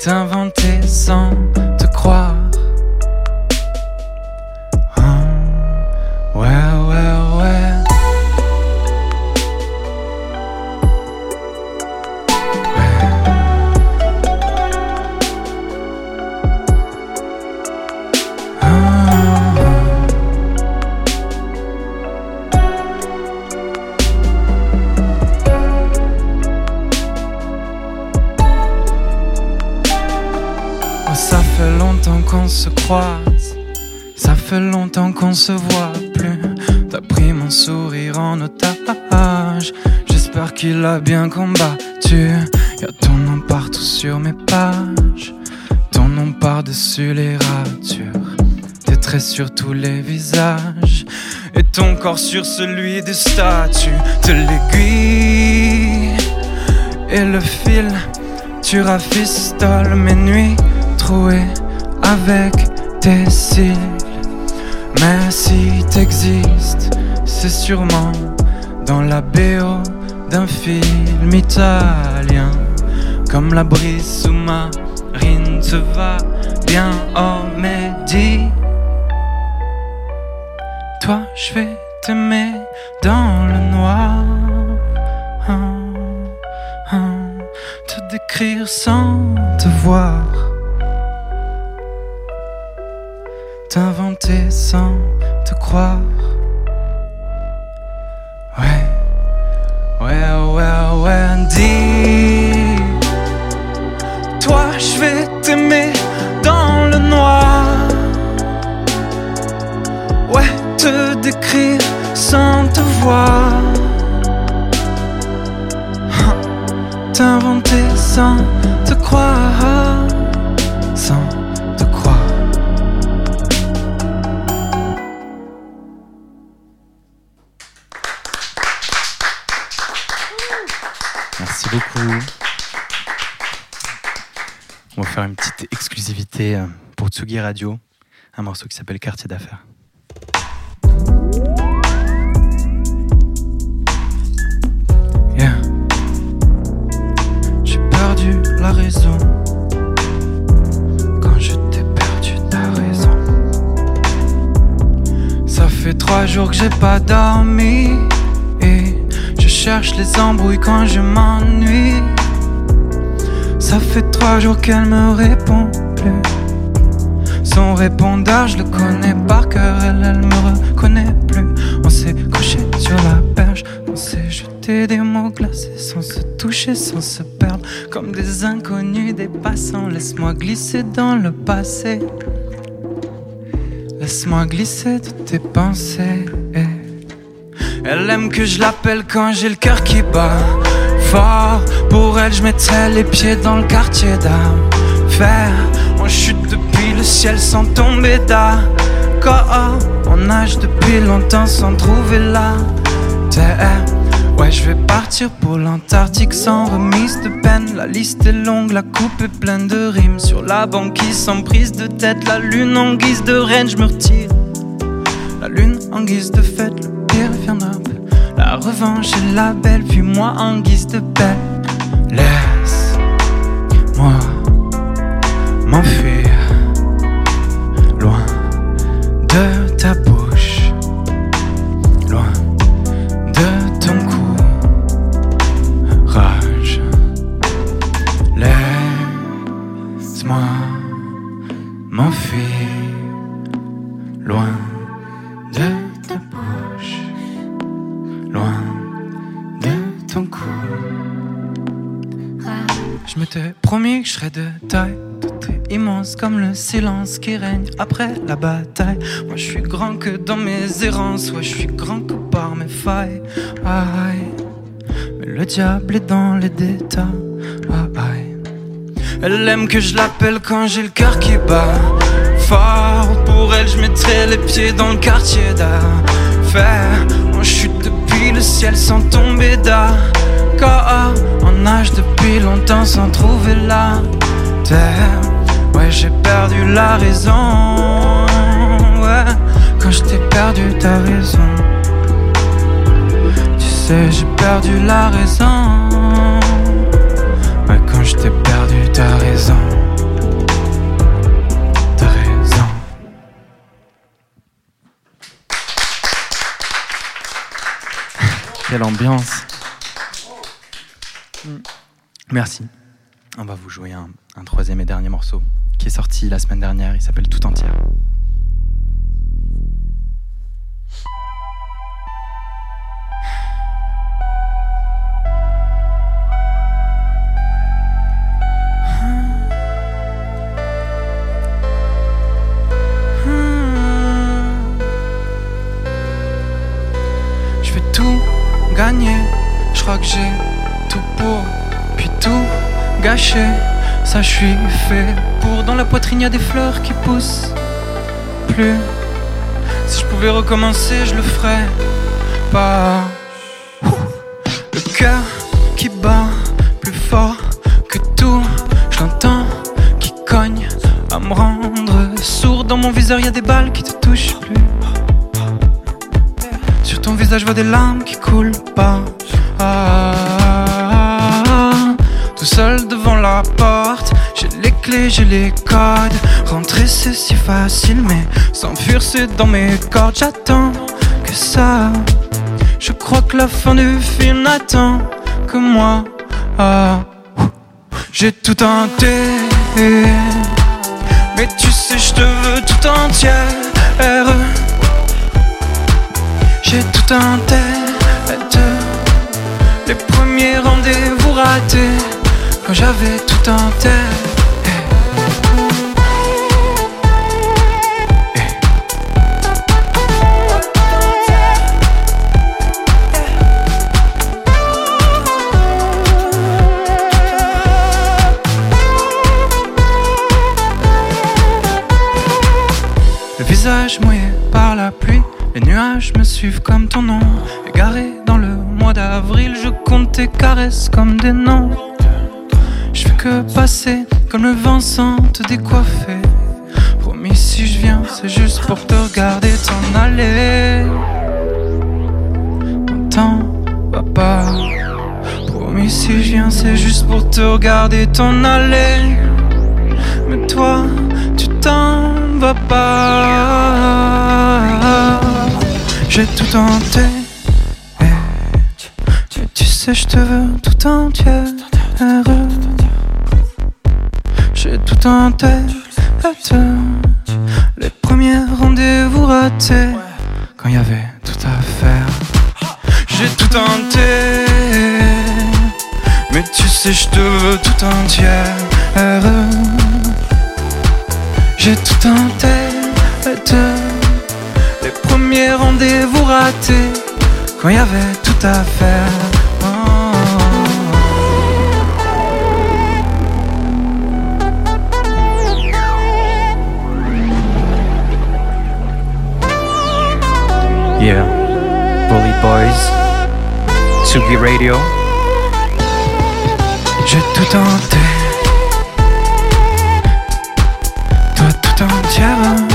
T'inventer sans sur tous les visages, et ton corps sur celui des statues. De l'aiguille et le fil, tu rafistoles mes nuits trouées avec tes cils. Mais si t'existes, c'est sûrement dans la BO d'un film italien. Comme la brise sous-marine te va bien, oh mais Toi, je vais t'aimer dans le noir. Te décrire sans te voir. T'inventer sans te croire. Ouais, ouais, ouais, ouais, dis. Toi, je vais t'aimer te décrire sans te voir. Hein, T'inventer sans te croire. Sans te croire. Merci beaucoup. On va faire une petite exclusivité euh, pour Tsugi Radio, un morceau qui s'appelle Quartier d'affaires. La raison. Quand je t'ai perdu ta raison. Ça fait trois jours que j'ai pas dormi. Et je cherche les embrouilles quand je m'ennuie. Ça fait trois jours qu'elle me répond plus. Son répondeur, je le connais par cœur, elle, elle me reconnaît plus. On s'est couché sur la perche, on s'est jeté des mots glacés sans se toucher, sans se. Comme des inconnus, des passants. Laisse-moi glisser dans le passé. Laisse-moi glisser de tes pensées. Elle aime que je l'appelle quand j'ai le cœur qui bat fort. Pour elle, je mettrais les pieds dans le quartier d'affaires. On chute depuis le ciel sans tomber d'accord. On nage depuis longtemps sans trouver la terre. Ouais, je vais partir pour l'Antarctique sans remise de peine. La liste est longue, la coupe est pleine de rimes. Sur la banquise sans prise de tête, la lune en guise de reine, je me retire. La lune en guise de fête, le pire viendra. La revanche est la belle, puis moi en guise de paix. Laisse-moi m'enfuir silence qui règne après la bataille. Moi je suis grand que dans mes errances, ouais je suis grand que par mes failles. Aïe, mais le diable est dans les détails. Aïe, elle aime que je l'appelle quand j'ai le cœur qui bat fort. Pour elle, je mettrais les pieds dans le quartier d'affaires. On chute depuis le ciel sans tomber d'accord. On nage depuis longtemps sans trouver la terre. Ouais, j'ai perdu la raison. Ouais, quand je t'ai perdu, t'as raison. Tu sais, j'ai perdu la raison. Ouais, quand je t'ai perdu, t'as raison. Raison. Quelle ambiance. Merci. On va vous jouer un troisième et dernier morceau qui est sorti la semaine dernière. Il s'appelle Tout entière. Je vais tout gagner, je crois que j'ai tout pour, puis tout gâcher. Ça, je suis fait pour. Dans la poitrine, y a des fleurs qui poussent plus. Si je pouvais recommencer, je le ferais pas. Le cœur qui bat plus fort que tout. Je l'entends qui cogne à me rendre sourd. Dans mon viseur, y a des balles qui te touchent plus. Sur ton visage, je vois des larmes qui coulent pas. Ah, tout seul devant j'ai les clés, j'ai les codes. Rentrer c'est si facile, mais s'enfuir c'est dans mes cordes. J'attends que ça. Je crois que la fin du film n'attend que moi. Ah, j'ai tout tenté. Mais tu sais, je te veux tout entière. J'ai tout en tête. Les premiers rendez-vous ratés. Quand j'avais tout en tête. Le visage mouillé par la pluie, les nuages me suivent comme ton nom. Égaré dans le mois d'avril, je compte tes caresses comme des noms. Que passer comme le vent sans te décoiffer. Promis, si je viens, c'est juste pour te regarder t'en aller. Mon temps va pas. Promis, si je viens, c'est juste pour te regarder t'en aller. Mais toi, tu t'en vas pas. J'ai tout tenté. Tu sais, je te veux tout entière. J'ai tout en tête. Les premiers rendez-vous ratés. Quand il y avait tout à faire. J'ai tout tenté. Mais tu sais, je te veux tout entière. J'ai tout en tête. Les premiers rendez-vous ratés. quand il y avait tout à faire. Yeah, Bully Boys, Sugi Radio. J'ai tout tenté, toi tout entière.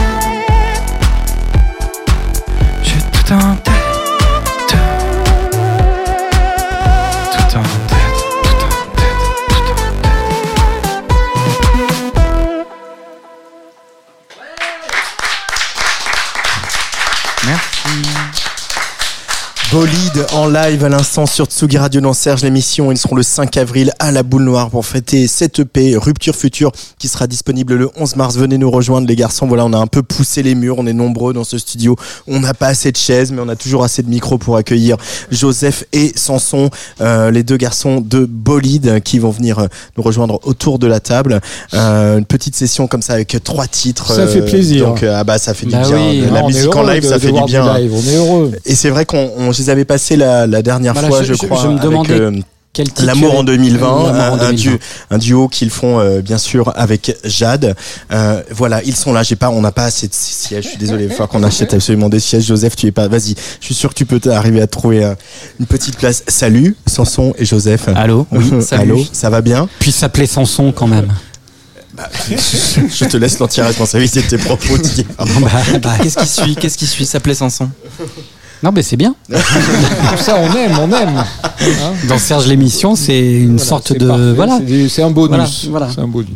Bolide en live à l'instant sur Tsugi Radio dans Serge l'émission. Ils seront le 5 avril à la Boule Noire pour fêter cette EP Rupture Future qui sera disponible le 11 mars. Venez nous rejoindre les garçons. Voilà, on a un peu poussé les murs. On est nombreux dans ce studio. On n'a pas assez de chaises, mais on a toujours assez de micros pour accueillir Joseph et Sanson, euh, les deux garçons de Bolide qui vont venir euh, nous rejoindre autour de la table. Euh, une petite session comme ça avec trois titres. Ça fait plaisir. Donc, euh, ah bah, ça fait Bah du bien. oui, la Non, musique en live, de- ça de fait du bien. live, on est heureux. Et c'est vrai qu'on on- je les avais passés la, la dernière Voilà, fois, je- crois. je me avec, demandais euh, Quel titre L'amour en 2020, L'amour en un, un 2020. duo, un duo qu'ils font euh, bien sûr avec Jade. Euh, voilà, ils sont là. J'ai pas, on n'a pas assez de sièges. Je suis désolé. Il va falloir qu'on achète absolument des sièges. Joseph, tu es pas. Vas-y. Je suis sûr que tu peux arriver à trouver euh, une petite place. Salut, Sanson et Joseph. Allô Oui, (laughs) salut. Allô, ça va bien? Puis s'appeler Sanson quand même. Je te laisse l'entière responsabilité de tes propos. Bah, bah, Qu'est-ce qui suit Qu'est-ce qui suit? S'appelait Sanson. Non, mais c'est bien. (laughs) Ça, on aime, on aime. Dans Serge l'émission, c'est une Voilà, sorte de parfait, voilà. c'est un bonus. Voilà, voilà. C'est un bonus.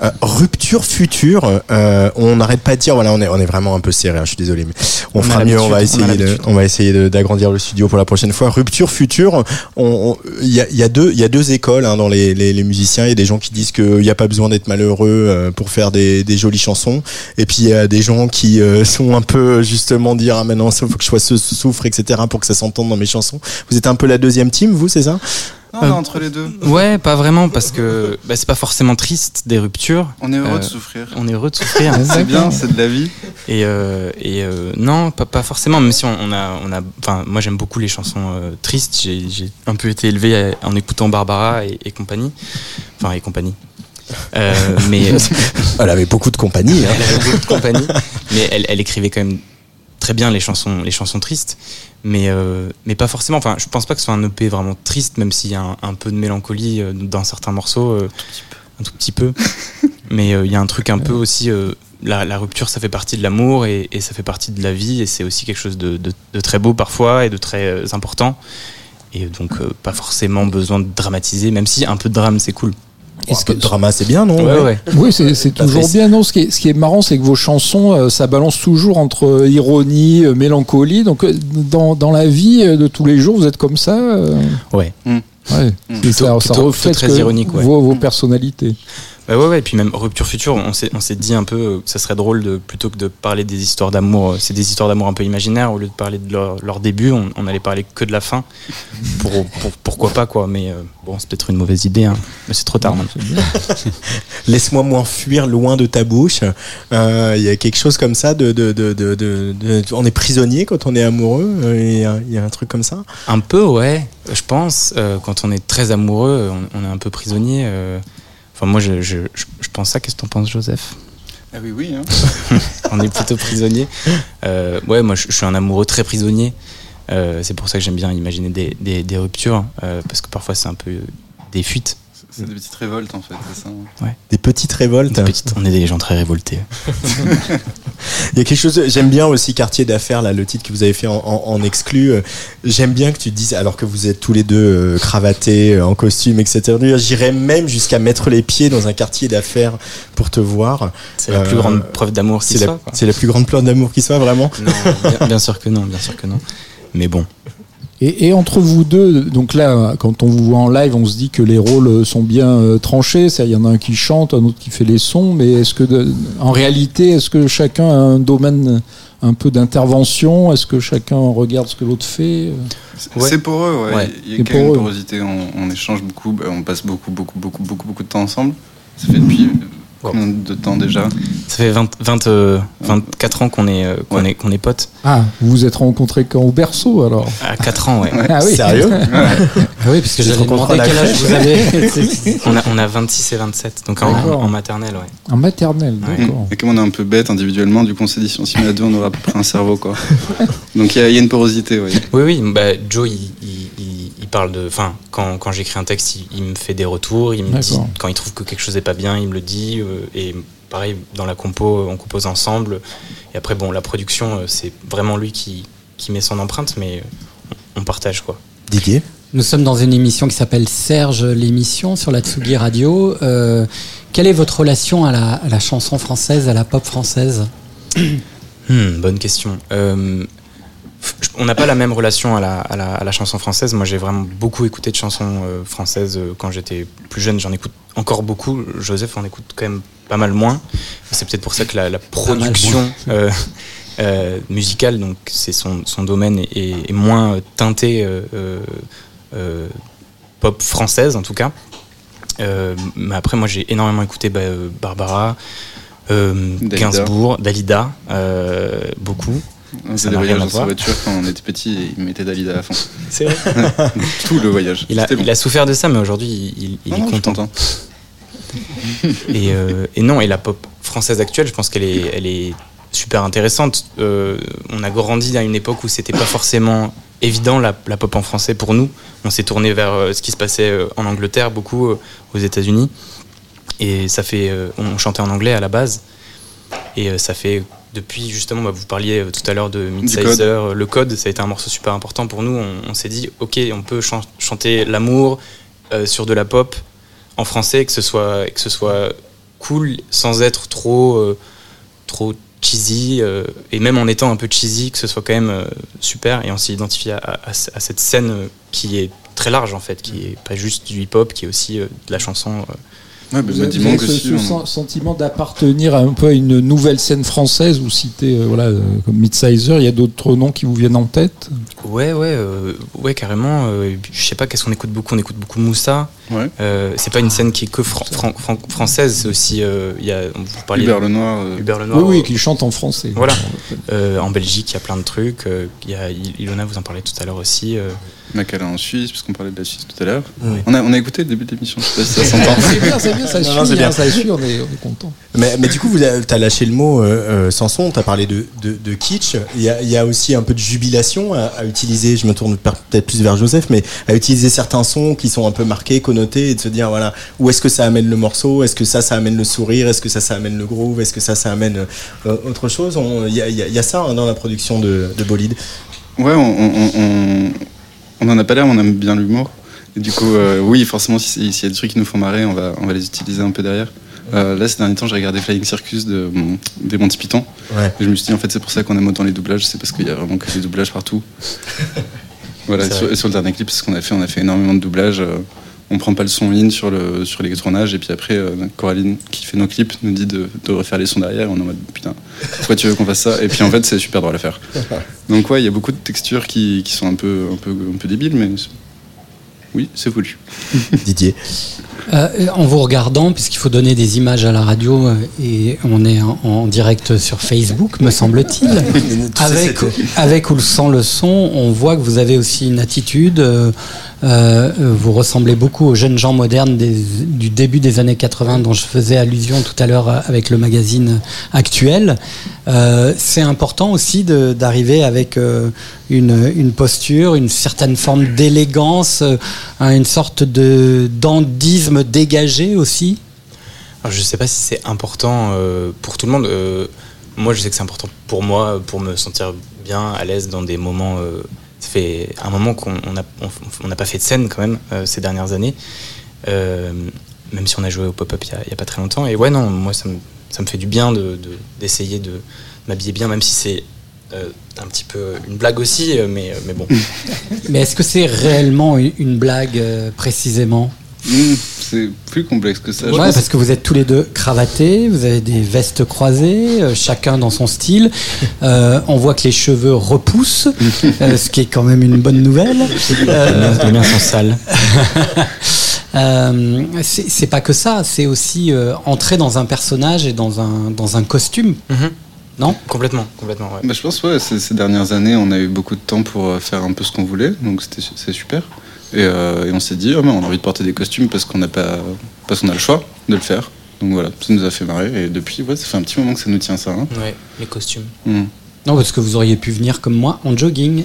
Euh, rupture future, euh, on n'arrête pas de dire, voilà, on est, on est vraiment un peu serré, hein, je suis désolé, mais on, fera mieux, on va on essayer de, on va essayer d'agrandir le studio pour la prochaine fois. Rupture future, on- on- il y a, y a deux, il y a deux écoles hein, dans les, les, les musiciens. Il y a des gens qui disent qu'il n'y a pas besoin d'être malheureux euh, pour faire des, des jolies chansons, et puis il y a des gens qui euh, (laughs) sont un peu justement dire, ah maintenant, il faut que je sois souffre, etc., pour que ça s'entende dans mes chansons. Vous êtes un peu la deuxième team, vous, c'est ça? Non, on est entre les deux. Ouais, pas vraiment, parce que bah, c'est pas forcément triste des ruptures. On est heureux Euh, de souffrir. On est heureux de souffrir. (laughs) C'est bien, c'est de la vie. Et, euh, et euh, non, pas, pas forcément, même si on, on a, on a, enfin, moi j'aime beaucoup les chansons euh, tristes. J'ai j'ai un peu été élevé à- en écoutant Barbara et, et compagnie, enfin et compagnie. Euh, (laughs) mais Elle avait beaucoup de compagnie. hein. elle avait beaucoup de compagnie, mais elle, elle écrivait quand même très bien les chansons, les chansons tristes, mais euh, mais pas forcément. Enfin, je pense pas que ce soit un EP vraiment triste, même s'il y a un, un peu de mélancolie euh, dans certains morceaux, euh, un tout petit peu. (laughs) mais euh, il y a un truc un peu aussi. euh, la, la rupture, ça fait partie de l'amour et, et ça fait partie de la vie et c'est aussi quelque chose de, de- de très beau parfois et de très euh, important. Et donc, euh, pas forcément besoin de dramatiser, même si un peu de drame, c'est cool. Un peu de drama, c'est bien, non Ouais, ouais. Oui, c'est toujours bien. Non, ce qui est, ce qui est marrant, c'est que vos chansons, euh, ça balance toujours entre euh, ironie, euh, mélancolie. Donc, dans, dans la vie de tous les jours, vous êtes comme ça. Ouais. Mm. ouais. Mm. Ça, Plutôt- ça plutôt- reflète plutôt très que ironique, ouais. vos, vos personnalités. Bah ouais, ouais, et puis même Rupture Future, on s'est, on s'est dit un peu euh, que ça serait drôle de, plutôt que de parler des histoires d'amour, euh, c'est des histoires d'amour un peu imaginaires, au lieu de parler de leur, leur début, on, on allait parler que de la fin. (laughs) Pour, pour- pourquoi pas, quoi, mais euh, bon, c'est peut-être une mauvaise idée, hein. mais c'est trop tard maintenant. (laughs) Laisse-moi m'enfuir loin de ta bouche. Euh, Il y a quelque chose comme ça de, de, de, on est prisonnier quand on est amoureux. euh, Il y, a- il y a un truc comme ça? Un peu, ouais, je pense, quand on est très amoureux, on, on est un peu prisonnier. Enfin, moi, je, je, je, je pense ça, qu'est-ce que t'en penses, Joseph? Ah oui, oui. Hein. (laughs) on est plutôt prisonnier. Euh, ouais, moi je, suis un amoureux très prisonnier. Euh, c'est pour ça que j'aime bien imaginer des, des, des ruptures, euh, parce que parfois c'est un peu des fuites. C'est des petites révoltes en fait, c'est ça. hein. Des petites révoltes. Des petites- on est des gens très révoltés. (laughs) Il y a quelque chose. J'aime bien aussi Quartier d'affaires là, le titre que vous avez fait en, en, en exclu. Euh, J'aime bien que tu te dises, alors que vous êtes tous les deux euh, cravatés, euh, en costume, etc. J'irais même jusqu'à mettre les pieds dans un quartier d'affaires pour te voir. C'est la plus grande preuve d'amour qui C'est la, soit. quoi. c'est la plus grande pleure d'amour qui soit vraiment. Non, bien, bien sûr que non, bien sûr que non. Mais bon, Et, et entre vous deux, donc là, quand on vous voit en live, on se dit que les rôles sont bien euh, tranchés. Ça, il y en a un qui chante, un autre qui fait les sons. Mais est-ce que, de- en réalité, est-ce que chacun a un domaine un peu d'intervention? Est-ce que chacun regarde ce que l'autre fait? C'est Ouais. pour eux, ouais. Ouais. Il y a quand même une porosité, on, on échange beaucoup, bah, on passe beaucoup, beaucoup, beaucoup, beaucoup, beaucoup de temps ensemble. Ça fait depuis combien de temps déjà Ça fait 20, 20, euh, 24 ans qu'on est, euh, qu'on est, qu'on est potes. Ah, vous vous êtes rencontrés quand au berceau alors À 4 ans, ouais. Ah oui. Sérieux (laughs) Ah oui, parce que à la quel âge vous avez. (laughs) On a, on a 26 et 27, donc en, maternelle, ouais. En maternelle, Ouais. d'accord. Et comme on est un peu bête individuellement, du coup on s'est dit si on s'y met à deux, on aura à peu près un cerveau quoi. (laughs) Donc il y, a- il y a une porosité, oui. Oui, oui, bah, Joe, il, il, il- parle de. Enfin, quand, quand j'écris un texte, il, il me fait des retours, il me dit. Quand il trouve que quelque chose n'est pas bien, il me le dit. euh, et pareil, dans la compo, on compose ensemble. Et après, bon, la production, euh, c'est vraiment lui qui, qui met son empreinte, mais euh, on partage, quoi. Didier Nous sommes dans une émission qui s'appelle Serge l'émission sur la Tsugi Radio. Euh, quelle est votre relation à la, à la chanson française, à la pop française? Hmm, bonne question. Euh, on n'a pas la même relation à la, à la- à la chanson française. Moi, j'ai vraiment beaucoup écouté de chansons euh, françaises euh, quand j'étais plus jeune. J'en écoute encore beaucoup. Joseph en écoute quand même pas mal moins. C'est peut-être pour ça que la, la production euh, euh, musicale, donc c'est son, son domaine, est, moins euh, teinté euh, euh, euh, pop française en tout cas. Euh, mais après, moi, j'ai énormément écouté bah, euh, Barbara, euh, Dalida. Gainsbourg, Dalida, euh, beaucoup. On faisait des voyages dans sa voiture quand on était petit et il mettait Dalida à fond. (laughs) C'est vrai. (laughs) Tout le voyage. Il a, C'était bon. il a souffert de ça, mais aujourd'hui, il, il- il Non, est content. Et, euh, et non, et la pop française actuelle, je pense qu'elle est, elle est super intéressante. Euh, on a grandi à une époque où c'était pas forcément évident la, la pop en français pour nous. On s'est tourné vers euh, ce qui se passait euh, en Angleterre, beaucoup euh, aux États-Unis. Et ça fait, euh, on chantait en anglais à la base. Et euh, ça fait depuis justement, bah, vous parliez euh, tout à l'heure de. Midsizer, euh, le code, ça a été un morceau super important pour nous. On, on s'est dit, ok, on peut chan- chanter l'amour euh, sur de la pop en français, que ce soit, que ce soit cool sans être trop, euh, trop cheesy, euh, et même en étant un peu cheesy, que ce soit quand même super. Et on s'est identifié à, à- à cette scène qui est très large en fait, qui est pas juste du hip-hop, qui est aussi de la chanson. Ouais, bah, Vous avez, ce, on- sentiment d'appartenir à un peu à une nouvelle scène française ou citer euh, voilà euh, comme Midsizer, il y a d'autres noms qui vous viennent en tête? Ouais, ouais, euh, ouais, carrément. euh, je sais pas qu'est-ce qu'on écoute beaucoup? On écoute beaucoup Moussa. Ouais. Euh, c'est pas une scène qui est que fran- fran- fran- française. C'est aussi, euh, il y a, vous parliez Hubert Lenoir. euh, Hubert Lenoir. Oui, oui, qui chante en français. Voilà. Euh, en Belgique, il y a plein de trucs. euh, Il y a Il- Ilona, vous en parlez tout à l'heure aussi. Euh. Macala en Suisse, puisqu'on parlait de la Suisse tout à l'heure. Oui. On, a, on a écouté le début de l'émission, je sais pas si ça (laughs) s'entend. C'est bien, c'est bien, ça suit, non, bien. hein, ça suit, on est, on est content. Mais, mais du coup, tu as lâché le mot euh, euh, Sanson, tu as parlé de, de, de kitsch. Il y, a, il y a aussi un peu de jubilation à, à utiliser, je me tourne peut-être plus vers Joseph, mais à utiliser certains sons qui sont un peu marqués, connotés, et de se dire, voilà, où est-ce que ça amène le morceau? Est-ce que ça, ça amène le sourire? Est-ce que ça, ça amène le groove? Est-ce que ça, ça amène euh, autre chose? Il y a, y y ça hein, dans la production de, de Bolide. Ouais, on, on, on, on en a pas l'air, mais on aime bien l'humour. Et du coup, euh, oui, forcément, si- s'il y a des trucs qui nous font marrer, on va, on va les utiliser un peu derrière. Euh, là, ces derniers temps, j'ai regardé Flying Circus de, des Monty Python. Ouais. Et je me suis dit, en fait, c'est pour ça qu'on aime autant les doublages, c'est parce qu'il y a vraiment que des doublages partout. (laughs) voilà, sur, sur le dernier clip, ce qu'on a fait. On a fait énormément de doublages. On prend pas le son in sur, le, sur les tournages, et puis après, euh, Coraline, qui fait nos clips, nous dit de, de refaire les sons derrière. Et on est en mode, putain, pourquoi tu veux qu'on fasse ça? Et puis en fait, c'est super drôle à faire. (laughs) Donc, ouais, il y a beaucoup de textures qui, qui sont un peu, un, peu, un peu débiles, mais oui, c'est voulu. (laughs) Didier. Euh, en vous regardant, puisqu'il faut donner des images à la radio, euh, et on est en, en direct sur Facebook, me semble-t-il. (laughs) avec, avec ou sans le son, on voit que vous avez aussi une attitude. euh, euh, vous ressemblez beaucoup aux jeunes gens modernes du début des années 80 dont je faisais allusion tout à l'heure euh, avec le magazine actuel. Euh, c'est important aussi d'arriver avec une, posture, une certaine forme d'élégance, euh, une sorte de dandisme dégagé aussi. Je sais pas si c'est important pour tout le monde. Moi, je sais que c'est important pour moi, pour me sentir bien, à l'aise dans des moments. Ça fait un moment qu'on n'a pas fait de scène quand même euh, ces dernières années. Euh, même si on a joué au pop-up il y a- pas très longtemps. Et ouais, non, moi, ça me, fait du bien d'essayer de, m'habiller bien, même si c'est euh, un petit peu une blague aussi, mais, mais bon. (laughs) Mais est-ce que c'est réellement une blague précisément? Mmh, c'est plus complexe que ça. Ouais, pense. parce que vous êtes tous les deux cravatés, vous avez des vestes croisées, euh, chacun dans son style. (laughs) Euh, on voit que les cheveux repoussent, euh, ce qui est quand même une bonne nouvelle. (laughs) (laughs) Euh, Les miens sont sales. Euh, c'est pas que ça, c'est aussi euh, entrer dans un personnage et dans un, dans un costume. Non? Complètement, complètement, ouais. Bah, je pense ouais, ces, ces dernières années, on a eu beaucoup de temps pour faire un peu ce qu'on voulait, donc c'était c'est super. Et, euh, et on s'est dit, oh, mais on a envie de porter des costumes parce qu'on n'a pas, parce qu'on a le choix de le faire. Donc voilà, ça nous a fait marrer. Et depuis, ouais, ça fait un petit moment que ça nous tient ça. hein. Ouais, les costumes. Mm. Non, parce que vous auriez pu venir comme moi en jogging. (laughs) Et-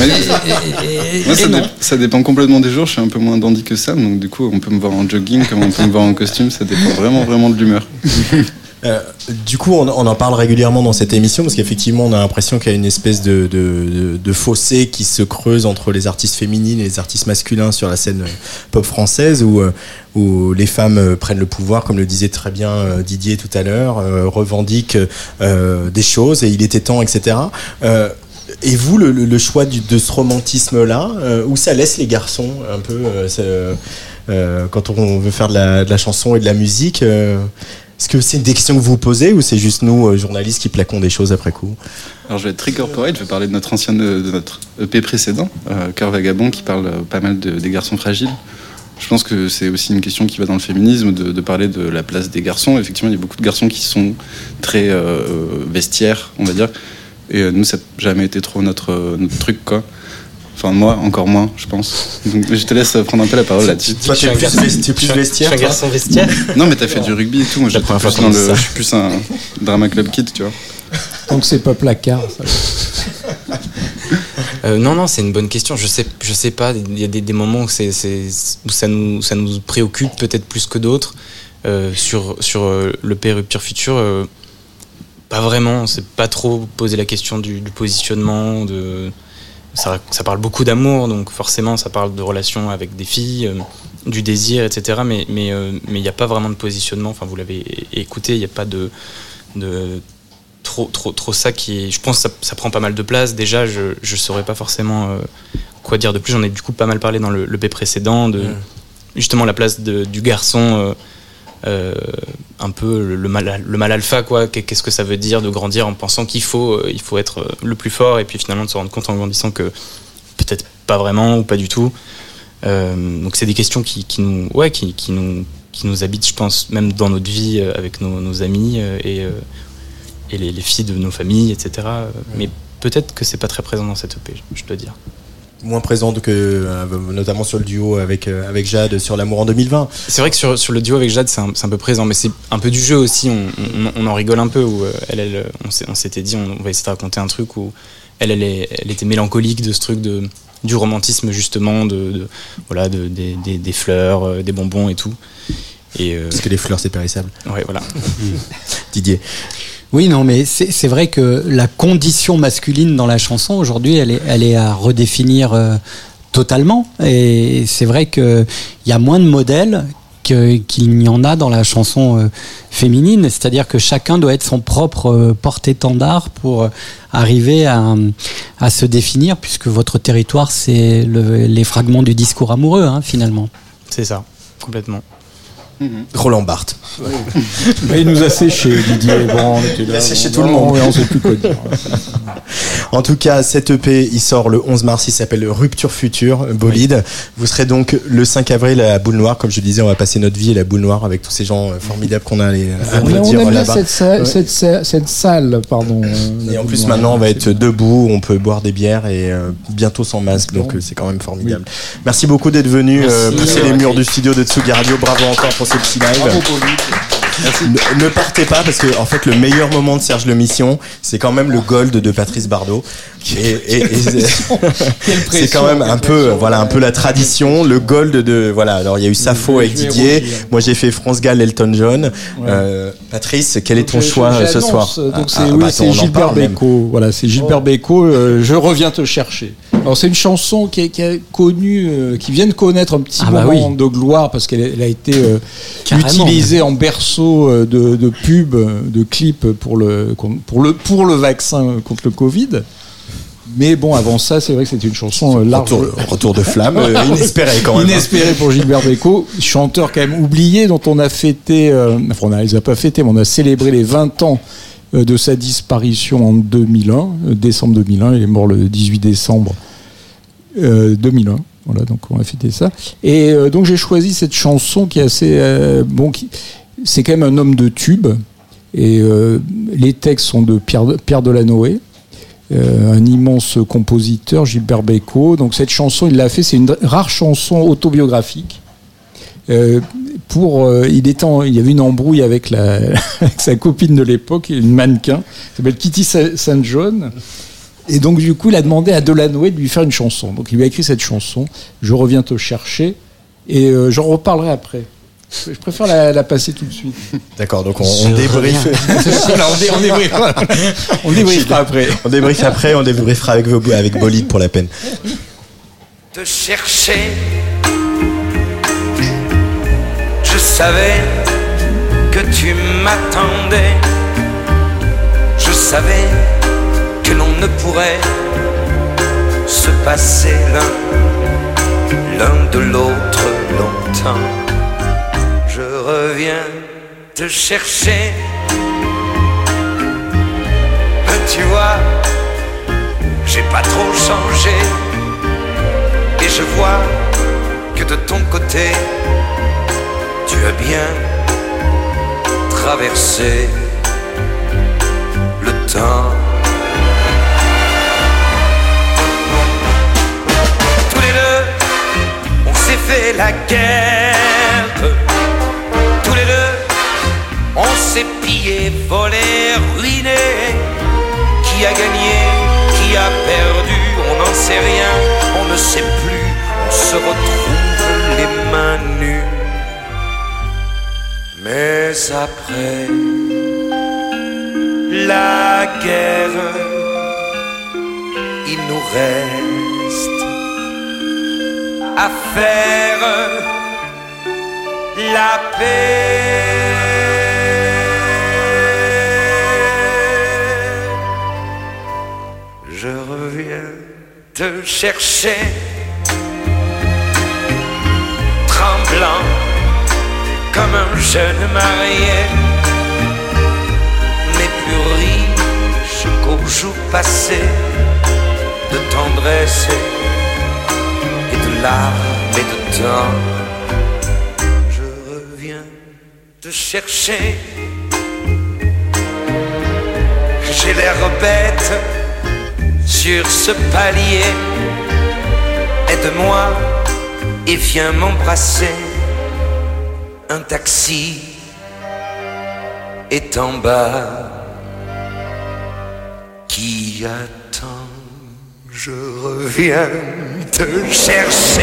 Mais- et- et- Moi, ça, et non. dé- ça dépend complètement des jours. Je suis un peu moins dandy que Sam, donc du coup, on peut me voir en jogging comme on peut me voir en costume. Ça dépend vraiment, vraiment de l'humeur. (laughs) Euh, du coup, on, en parle régulièrement dans cette émission parce qu'effectivement, on a l'impression qu'il y a une espèce de, fossé qui se creuse entre les artistes féminines et les artistes masculins sur la scène euh, pop française où, euh, les femmes prennent le pouvoir, comme le disait très bien Didier tout à l'heure, revendiquent des choses et il était temps, etc. Et vous, le, choix de ce romantisme-là, où ça laisse les garçons un peu quand on veut faire de la, chanson et de la musique Est-ce que c'est des questions que vous vous posez ou c'est juste nous, euh, journalistes, qui plaquons des choses après coup? Alors je vais être très corporate, je vais parler de notre ancien, de notre EP précédent, euh, Cœur Vagabond, qui parle euh, pas mal de- des garçons fragiles. Je pense que c'est aussi une question qui va dans le féminisme, de, parler de la place des garçons. Effectivement, il y a beaucoup de garçons qui sont très euh, vestiaires, on va dire. Et euh, nous, ça n'a jamais été trop notre, euh, notre truc, quoi. Enfin, moi, encore moins, je pense. Donc, je te laisse prendre un peu la parole là-dessus. Toi, tu es plus, vesti- tu es plus vestiaire Je suis un garçon vestiaire. Non, mais t'as fait du rugby et tout. Moi, je suis plus un drama club kid, tu vois. Tant que c'est pas placard. ça- Euh, non, non, c'est une bonne question. Je sais, je sais pas. Il y a des, des moments où, c'est, c'est- où ça, nous, ça nous préoccupe peut-être plus que d'autres. Euh, sur sur euh, le P Rupture Future, euh, pas vraiment. On s'est pas trop posé la question du, du positionnement. De, ça, ça parle beaucoup d'amour, donc forcément, ça parle de relations avec des filles, euh, du désir, etc. Mais mais euh, mais il n'y a pas vraiment de positionnement. Enfin, vous l'avez écouté. Il n'y a pas de de trop, trop, trop ça qui est. Je pense que ça, ça prend pas mal de place. Déjà, je ne saurais pas forcément euh, quoi dire de plus. J'en ai du coup pas mal parlé dans le, le P précédent, de justement la place de- du garçon, un peu le, mal, le mal alpha, quoi. Qu'est- Qu'est-ce que ça veut dire de grandir en pensant qu'il faut, euh, il faut être euh, le plus fort et puis finalement de se rendre compte en grandissant que peut-être pas vraiment ou pas du tout. Euh, donc c'est des questions qui, qui nous, ouais, qui, qui nous, qui nous habitent, je pense, même dans notre vie euh, avec nos, nos amis euh, et, euh, et les, les filles de nos familles, etc. Euh, Mais peut-être que c'est pas très présent dans cette EP, je dois dire. Moins présente que, euh, notamment sur le duo avec, euh, avec Jade sur l'amour en 2020. C'est vrai que sur, sur le duo avec Jade, c'est un, un peu présent, mais c'est un peu du jeu aussi. On, on- on en rigole un peu. Où euh, elle, elle, on s'était dit, on va essayer de raconter un truc où elle, elle, est- elle était mélancolique de ce truc de, du romantisme, justement, de, de- voilà, de, des, des- des fleurs, des bonbons et tout. Et, euh, Parce que les fleurs, c'est périssable. ouais, voilà. Didier. Oui, non, mais c'est vrai que la condition masculine dans la chanson aujourd'hui, elle est, elle est à redéfinir euh, totalement. Et c'est vrai qu'il y a moins de modèles qu'il n'y en a dans la chanson euh, féminine. C'est-à-dire que chacun doit être son propre euh, porte-étendard pour arriver à, se définir, puisque votre territoire, c'est le- les fragments du discours amoureux, hein, finalement. C'est ça, complètement. Roland Barthes. (laughs) Mais il nous a séché, Didier. Bon, on était Il là. a séché Bon, tout le monde. on sait plus quoi dire. (laughs) En tout cas, cet EP, il sort le 11 mars, il s'appelle Rupture Future, Bolide. Vous serez donc le 5 avril à la Boule Noire. Comme je disais, on va passer notre vie à la Boule Noire avec tous ces gens euh, formidables qu'on a à les On, applaudir aime bien là-bas. cette, sa- Ouais. cette, sa- cette salle, pardon. Et en plus, maintenant, on va être debout, on peut boire des bières et euh, bientôt sans masque, donc euh, c'est quand même formidable. Merci beaucoup d'être venu euh, pousser les murs du studio de Tsugi Radio. Bravo encore pour ce petit live. Ne, ne partez pas parce que en fait le meilleur moment de Serge Le Mission, c'est quand même le gold de Patrice Bardot. Et, et- et (laughs) c'est quand même un peu voilà un peu la tradition, le gold de voilà. Alors il y a eu Sappho avec Didier, moi j'ai fait France Gall, Elton John. Euh, Patrice, quel est ton Donc, je- choix euh, ce soir? Donc Ah, c'est ah, oui, bah, Gilbert. Bécaud. Voilà, c'est Gilbert Bécaud. euh, je reviens te chercher. Alors c'est une chanson qui, est- qui a connu, euh, qui vient de connaître un petit Ah bah moment oui. de gloire parce qu'elle elle a été euh, utilisée en berceau euh, de, de pub, de clip pour le pour le pour le vaccin contre le Covid. Mais bon, avant ça, c'est vrai que c'était une chanson large. Retour, retour de flamme, euh, (laughs) inespéré quand même. Inespéré pour Gilbert Bécaud, chanteur quand même oublié, dont on a fêté, euh, enfin on ne les a pas fêtés, mais on a célébré les 20 ans euh, de sa disparition en 2001, euh, décembre 2001, il est mort le 18 décembre euh, 2001. Voilà, donc on va fêter ça. Et euh, donc j'ai choisi cette chanson qui est assez euh, bon, qui c'est quand même un homme de tube. Et euh, les textes sont de Pierre, Pierre euh, un immense compositeur, Gilbert Bécaud. Donc cette chanson, il l'a fait, c'est une rare chanson autobiographique. Euh, pour, euh, il, était en- il y avait une embrouille (laughs) avec, sa copine de l'époque, une mannequin, qui s'appelle Kitty Sa- St. Et donc, du coup, il a demandé à Delanoë de lui faire une chanson. Donc, il lui a écrit cette chanson, Je reviens te chercher, et euh, j'en reparlerai après. Je préfère la, la passer tout de suite. D'accord, donc on, on débriefe. (laughs) Voilà, on, dé- on débriefera. On débriefera après. On débriefe après, on débriefera avec, vos- avec Bolide pour la peine. te chercher. Je savais que tu m'attendais. Je savais que l'on ne pourrait se passer l'un, l'un de l'autre longtemps. Je reviens te chercher. Tu vois, j'ai pas trop changé. Et je vois que de ton côté, tu as bien traversé fait la guerre. Tous les deux, on s'est pillé, volé, ruiné. Qui a gagné, qui a perdu, on n'en sait rien, on ne sait plus, on se retrouve les mains nues. Mais après la guerre, il nous reste à faire la paix. Je reviens te chercher, tremblant comme un jeune marié, mais plus riche qu'au jour passé de tendresse larmes et de temps. Je reviens te chercher. J'ai l'air bête sur ce palier. Aide-moi et viens m'embrasser. Un taxi est en bas qui attend. Je reviens te chercher.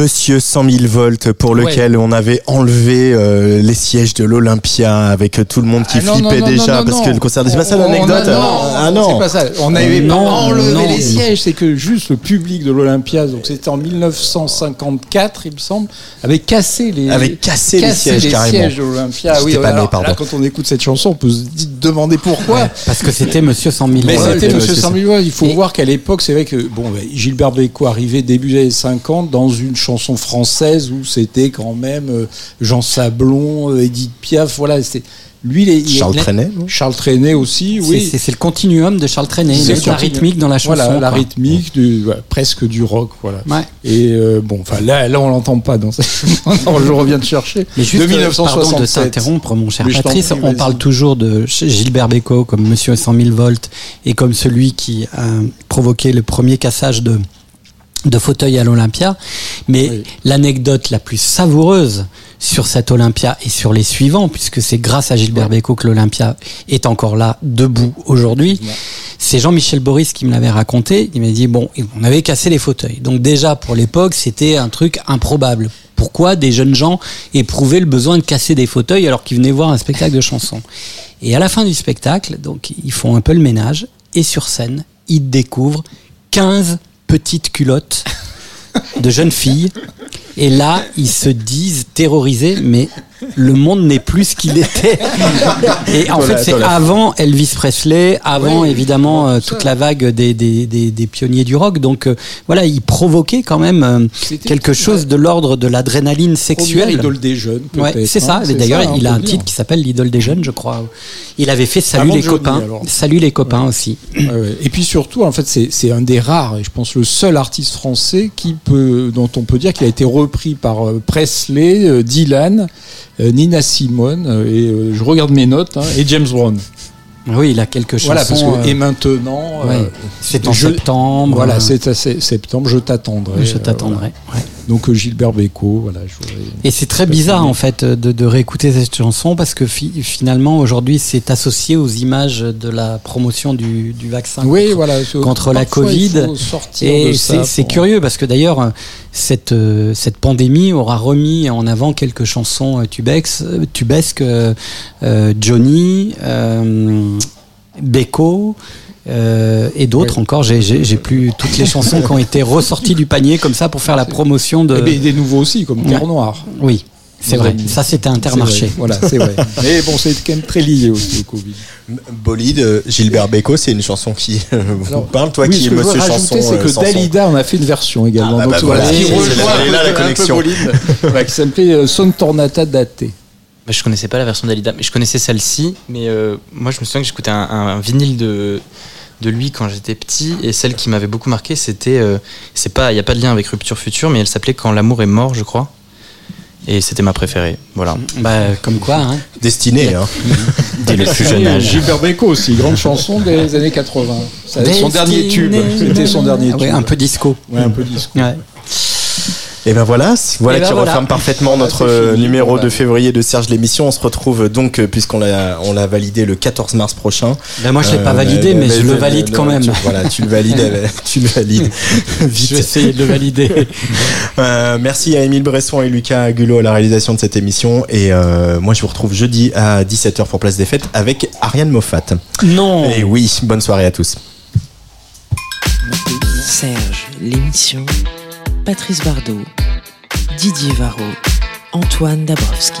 Monsieur 100 000 volts pour Ouais. lequel on avait enlevé euh, les sièges de l'Olympia avec tout le monde qui Ah non, flippait non, non, déjà non, parce que le concert c'est pas ça l'anecdote ah non c'est pas ça. On n'avait pas enlevé non, les non. sièges, c'est que juste le public de l'Olympia, donc c'était en 1954, il me semble, avait cassé les, Avait cassé les sièges, carrément. sièges de l'Olympia. Oui, pas alors, né, pardon. là, quand on écoute cette chanson, on peut se demander pourquoi. Parce que c'était Monsieur 100 000 Mais volts. c'était Monsieur Monsieur Saint-Milois. Il faut Et- voir qu'à l'époque, c'est vrai que bon, bah, Gilbert Bécaud arrivait début des années 50 dans une chanson française où c'était quand même euh, Jean Sablon, euh, Edith Piaf. Voilà, c'était lui. il est- Charles Trenet non? Charles Trenet aussi. C'est- Oui. C'est c'est le continuum de Charles Trenet. C'est la rythmique dans la chanson. Voilà, la quoi. rythmique, du, ouais, presque du rock, voilà. Ouais. Et euh, bon, enfin là, là, on l'entend pas dans cette. (laughs) Je reviens de chercher. Mais juste, de euh, pardon de 1967. t'interrompre, mon cher Patrice, prie, on vas-y. parle toujours de Gilbert Bécaud comme Monsieur 100 000 volts et comme celui qui a provoqué le premier cassage de de fauteuil à l'Olympia. Mais Oui. l'anecdote la plus savoureuse sur cet Olympia et sur les suivants, puisque c'est grâce à Gilbert Bécaud que l'Olympia est encore là, debout aujourd'hui, c'est Jean-Michel Boris qui me l'avait raconté. Il m'a dit, bon, on avait cassé les fauteuils. Donc déjà, pour l'époque, c'était un truc improbable. Pourquoi des jeunes gens éprouvaient le besoin de casser des fauteuils alors qu'ils venaient voir un spectacle de chansons? Et à la fin du spectacle, donc, ils font un peu le ménage, et sur scène, ils découvrent 15 petites culottes de jeunes filles. Et là, ils se disent terrorisés, mais le monde n'est plus ce qu'il (laughs) était. Et en Voilà, fait, c'est avant Elvis Presley, avant Oui, évidemment euh, ça. toute la vague des, des, des, des pionniers du rock. Donc euh, voilà, il provoquait quand même euh, quelque chose de l'ordre de l'adrénaline sexuelle. idole des jeunes. Ouais, c'est ça. hein, Et D'ailleurs, ça, on il a un titre qui s'appelle l'idole des jeunes, je crois. Il avait fait Salut Avant les Johnny, copains. alors. Salut les copains aussi. Ouais, ouais. Et puis surtout, en fait, c'est c'est un des rares, et je pense le seul artiste français qui peut, dont on peut dire qu'il a été repris par euh, Presley, euh, Dylan, Nina Simone, euh, et euh, je regarde mes notes, hein, et James Brown. Oui, il a quelques chansons. Voilà, parce que euh, et maintenant, euh, c'est en je- septembre. Voilà, euh, c'est septembre, je t'attendrai. Je euh, t'attendrai. Donc euh, Gilbert Bécaud, voilà. Et c'est très bizarre en fait de, de réécouter cette chanson parce que fi- finalement aujourd'hui c'est associé aux images de la promotion du, du vaccin Oui, contre, voilà. contre la Covid. Et c'est pour- curieux parce que d'ailleurs euh, cette, euh, cette pandémie aura remis en avant quelques chansons euh, tubex, euh, tubesques, euh, euh, Johnny, euh, Beko. Euh, et d'autres Ouais. encore, j'ai- plus toutes les chansons qui ont été ressorties du panier comme ça pour faire la promotion de. Et des- des nouveaux aussi, comme Terre Ouais. Noire. Oui, c'est vrai. Ça, c'était Intermarché. Voilà, c'est vrai. (laughs) Mais bon, c'est quand même très lié aussi au Covid. Bolide, euh, Gilbert Bécaud, c'est une chanson qui euh, vous Alors, parle, toi oui, qui ce es que je veux monsieur rajouter, chanson. c'est que. Dalida en a fait une version également. Ah, Donc bah voilà, voilà, qui rejoint là- la connexion. Qui s'appelait Son Tornata Date. Bah, je connaissais pas la version d'Alida, mais je connaissais celle-ci. Mais euh, moi, je me souviens que j'écoutais un, un vinyle de, de lui quand j'étais petit. Et celle qui m'avait beaucoup marqué, c'était. euh, c'est pas, Il n'y a pas de lien avec Rupture Future, mais elle s'appelait Quand l'amour est mort, je crois. Et c'était ma préférée. Voilà. Bah, comme quoi, hein. Destiné, hein. (laughs) Dès le plus jeune Et, âge. Gilbert Bécaud aussi, grande chanson des années 80. Ça, son dernier tube. C'était son dernier Ah tube. ouais, un peu disco. Ouais, un peu disco. Ouais. Et ben voilà, voilà Et ben qui voilà. referme parfaitement notre euh, fini, numéro voilà. de février de Serge l'émission. On se retrouve donc, euh, puisqu'on l'a on l'a validé le 14 mars prochain. Ben, moi, je l'ai Euh, pas validé, mais je le valide quand même. tu- voilà, tu le valides, (laughs) euh, tu le valides Je vais vite. essayer de le valider. (laughs) Euh, merci à Émile Bresson et Lucas Agulot à la réalisation de cette émission. Et euh, moi, je vous retrouve jeudi à 17h pour Place des Fêtes avec Ariane Moffat. non. Et oui, bonne soirée à tous. Serge, l'émission. Patrice Bardot. Didier Varro. Antoine Dabrowski.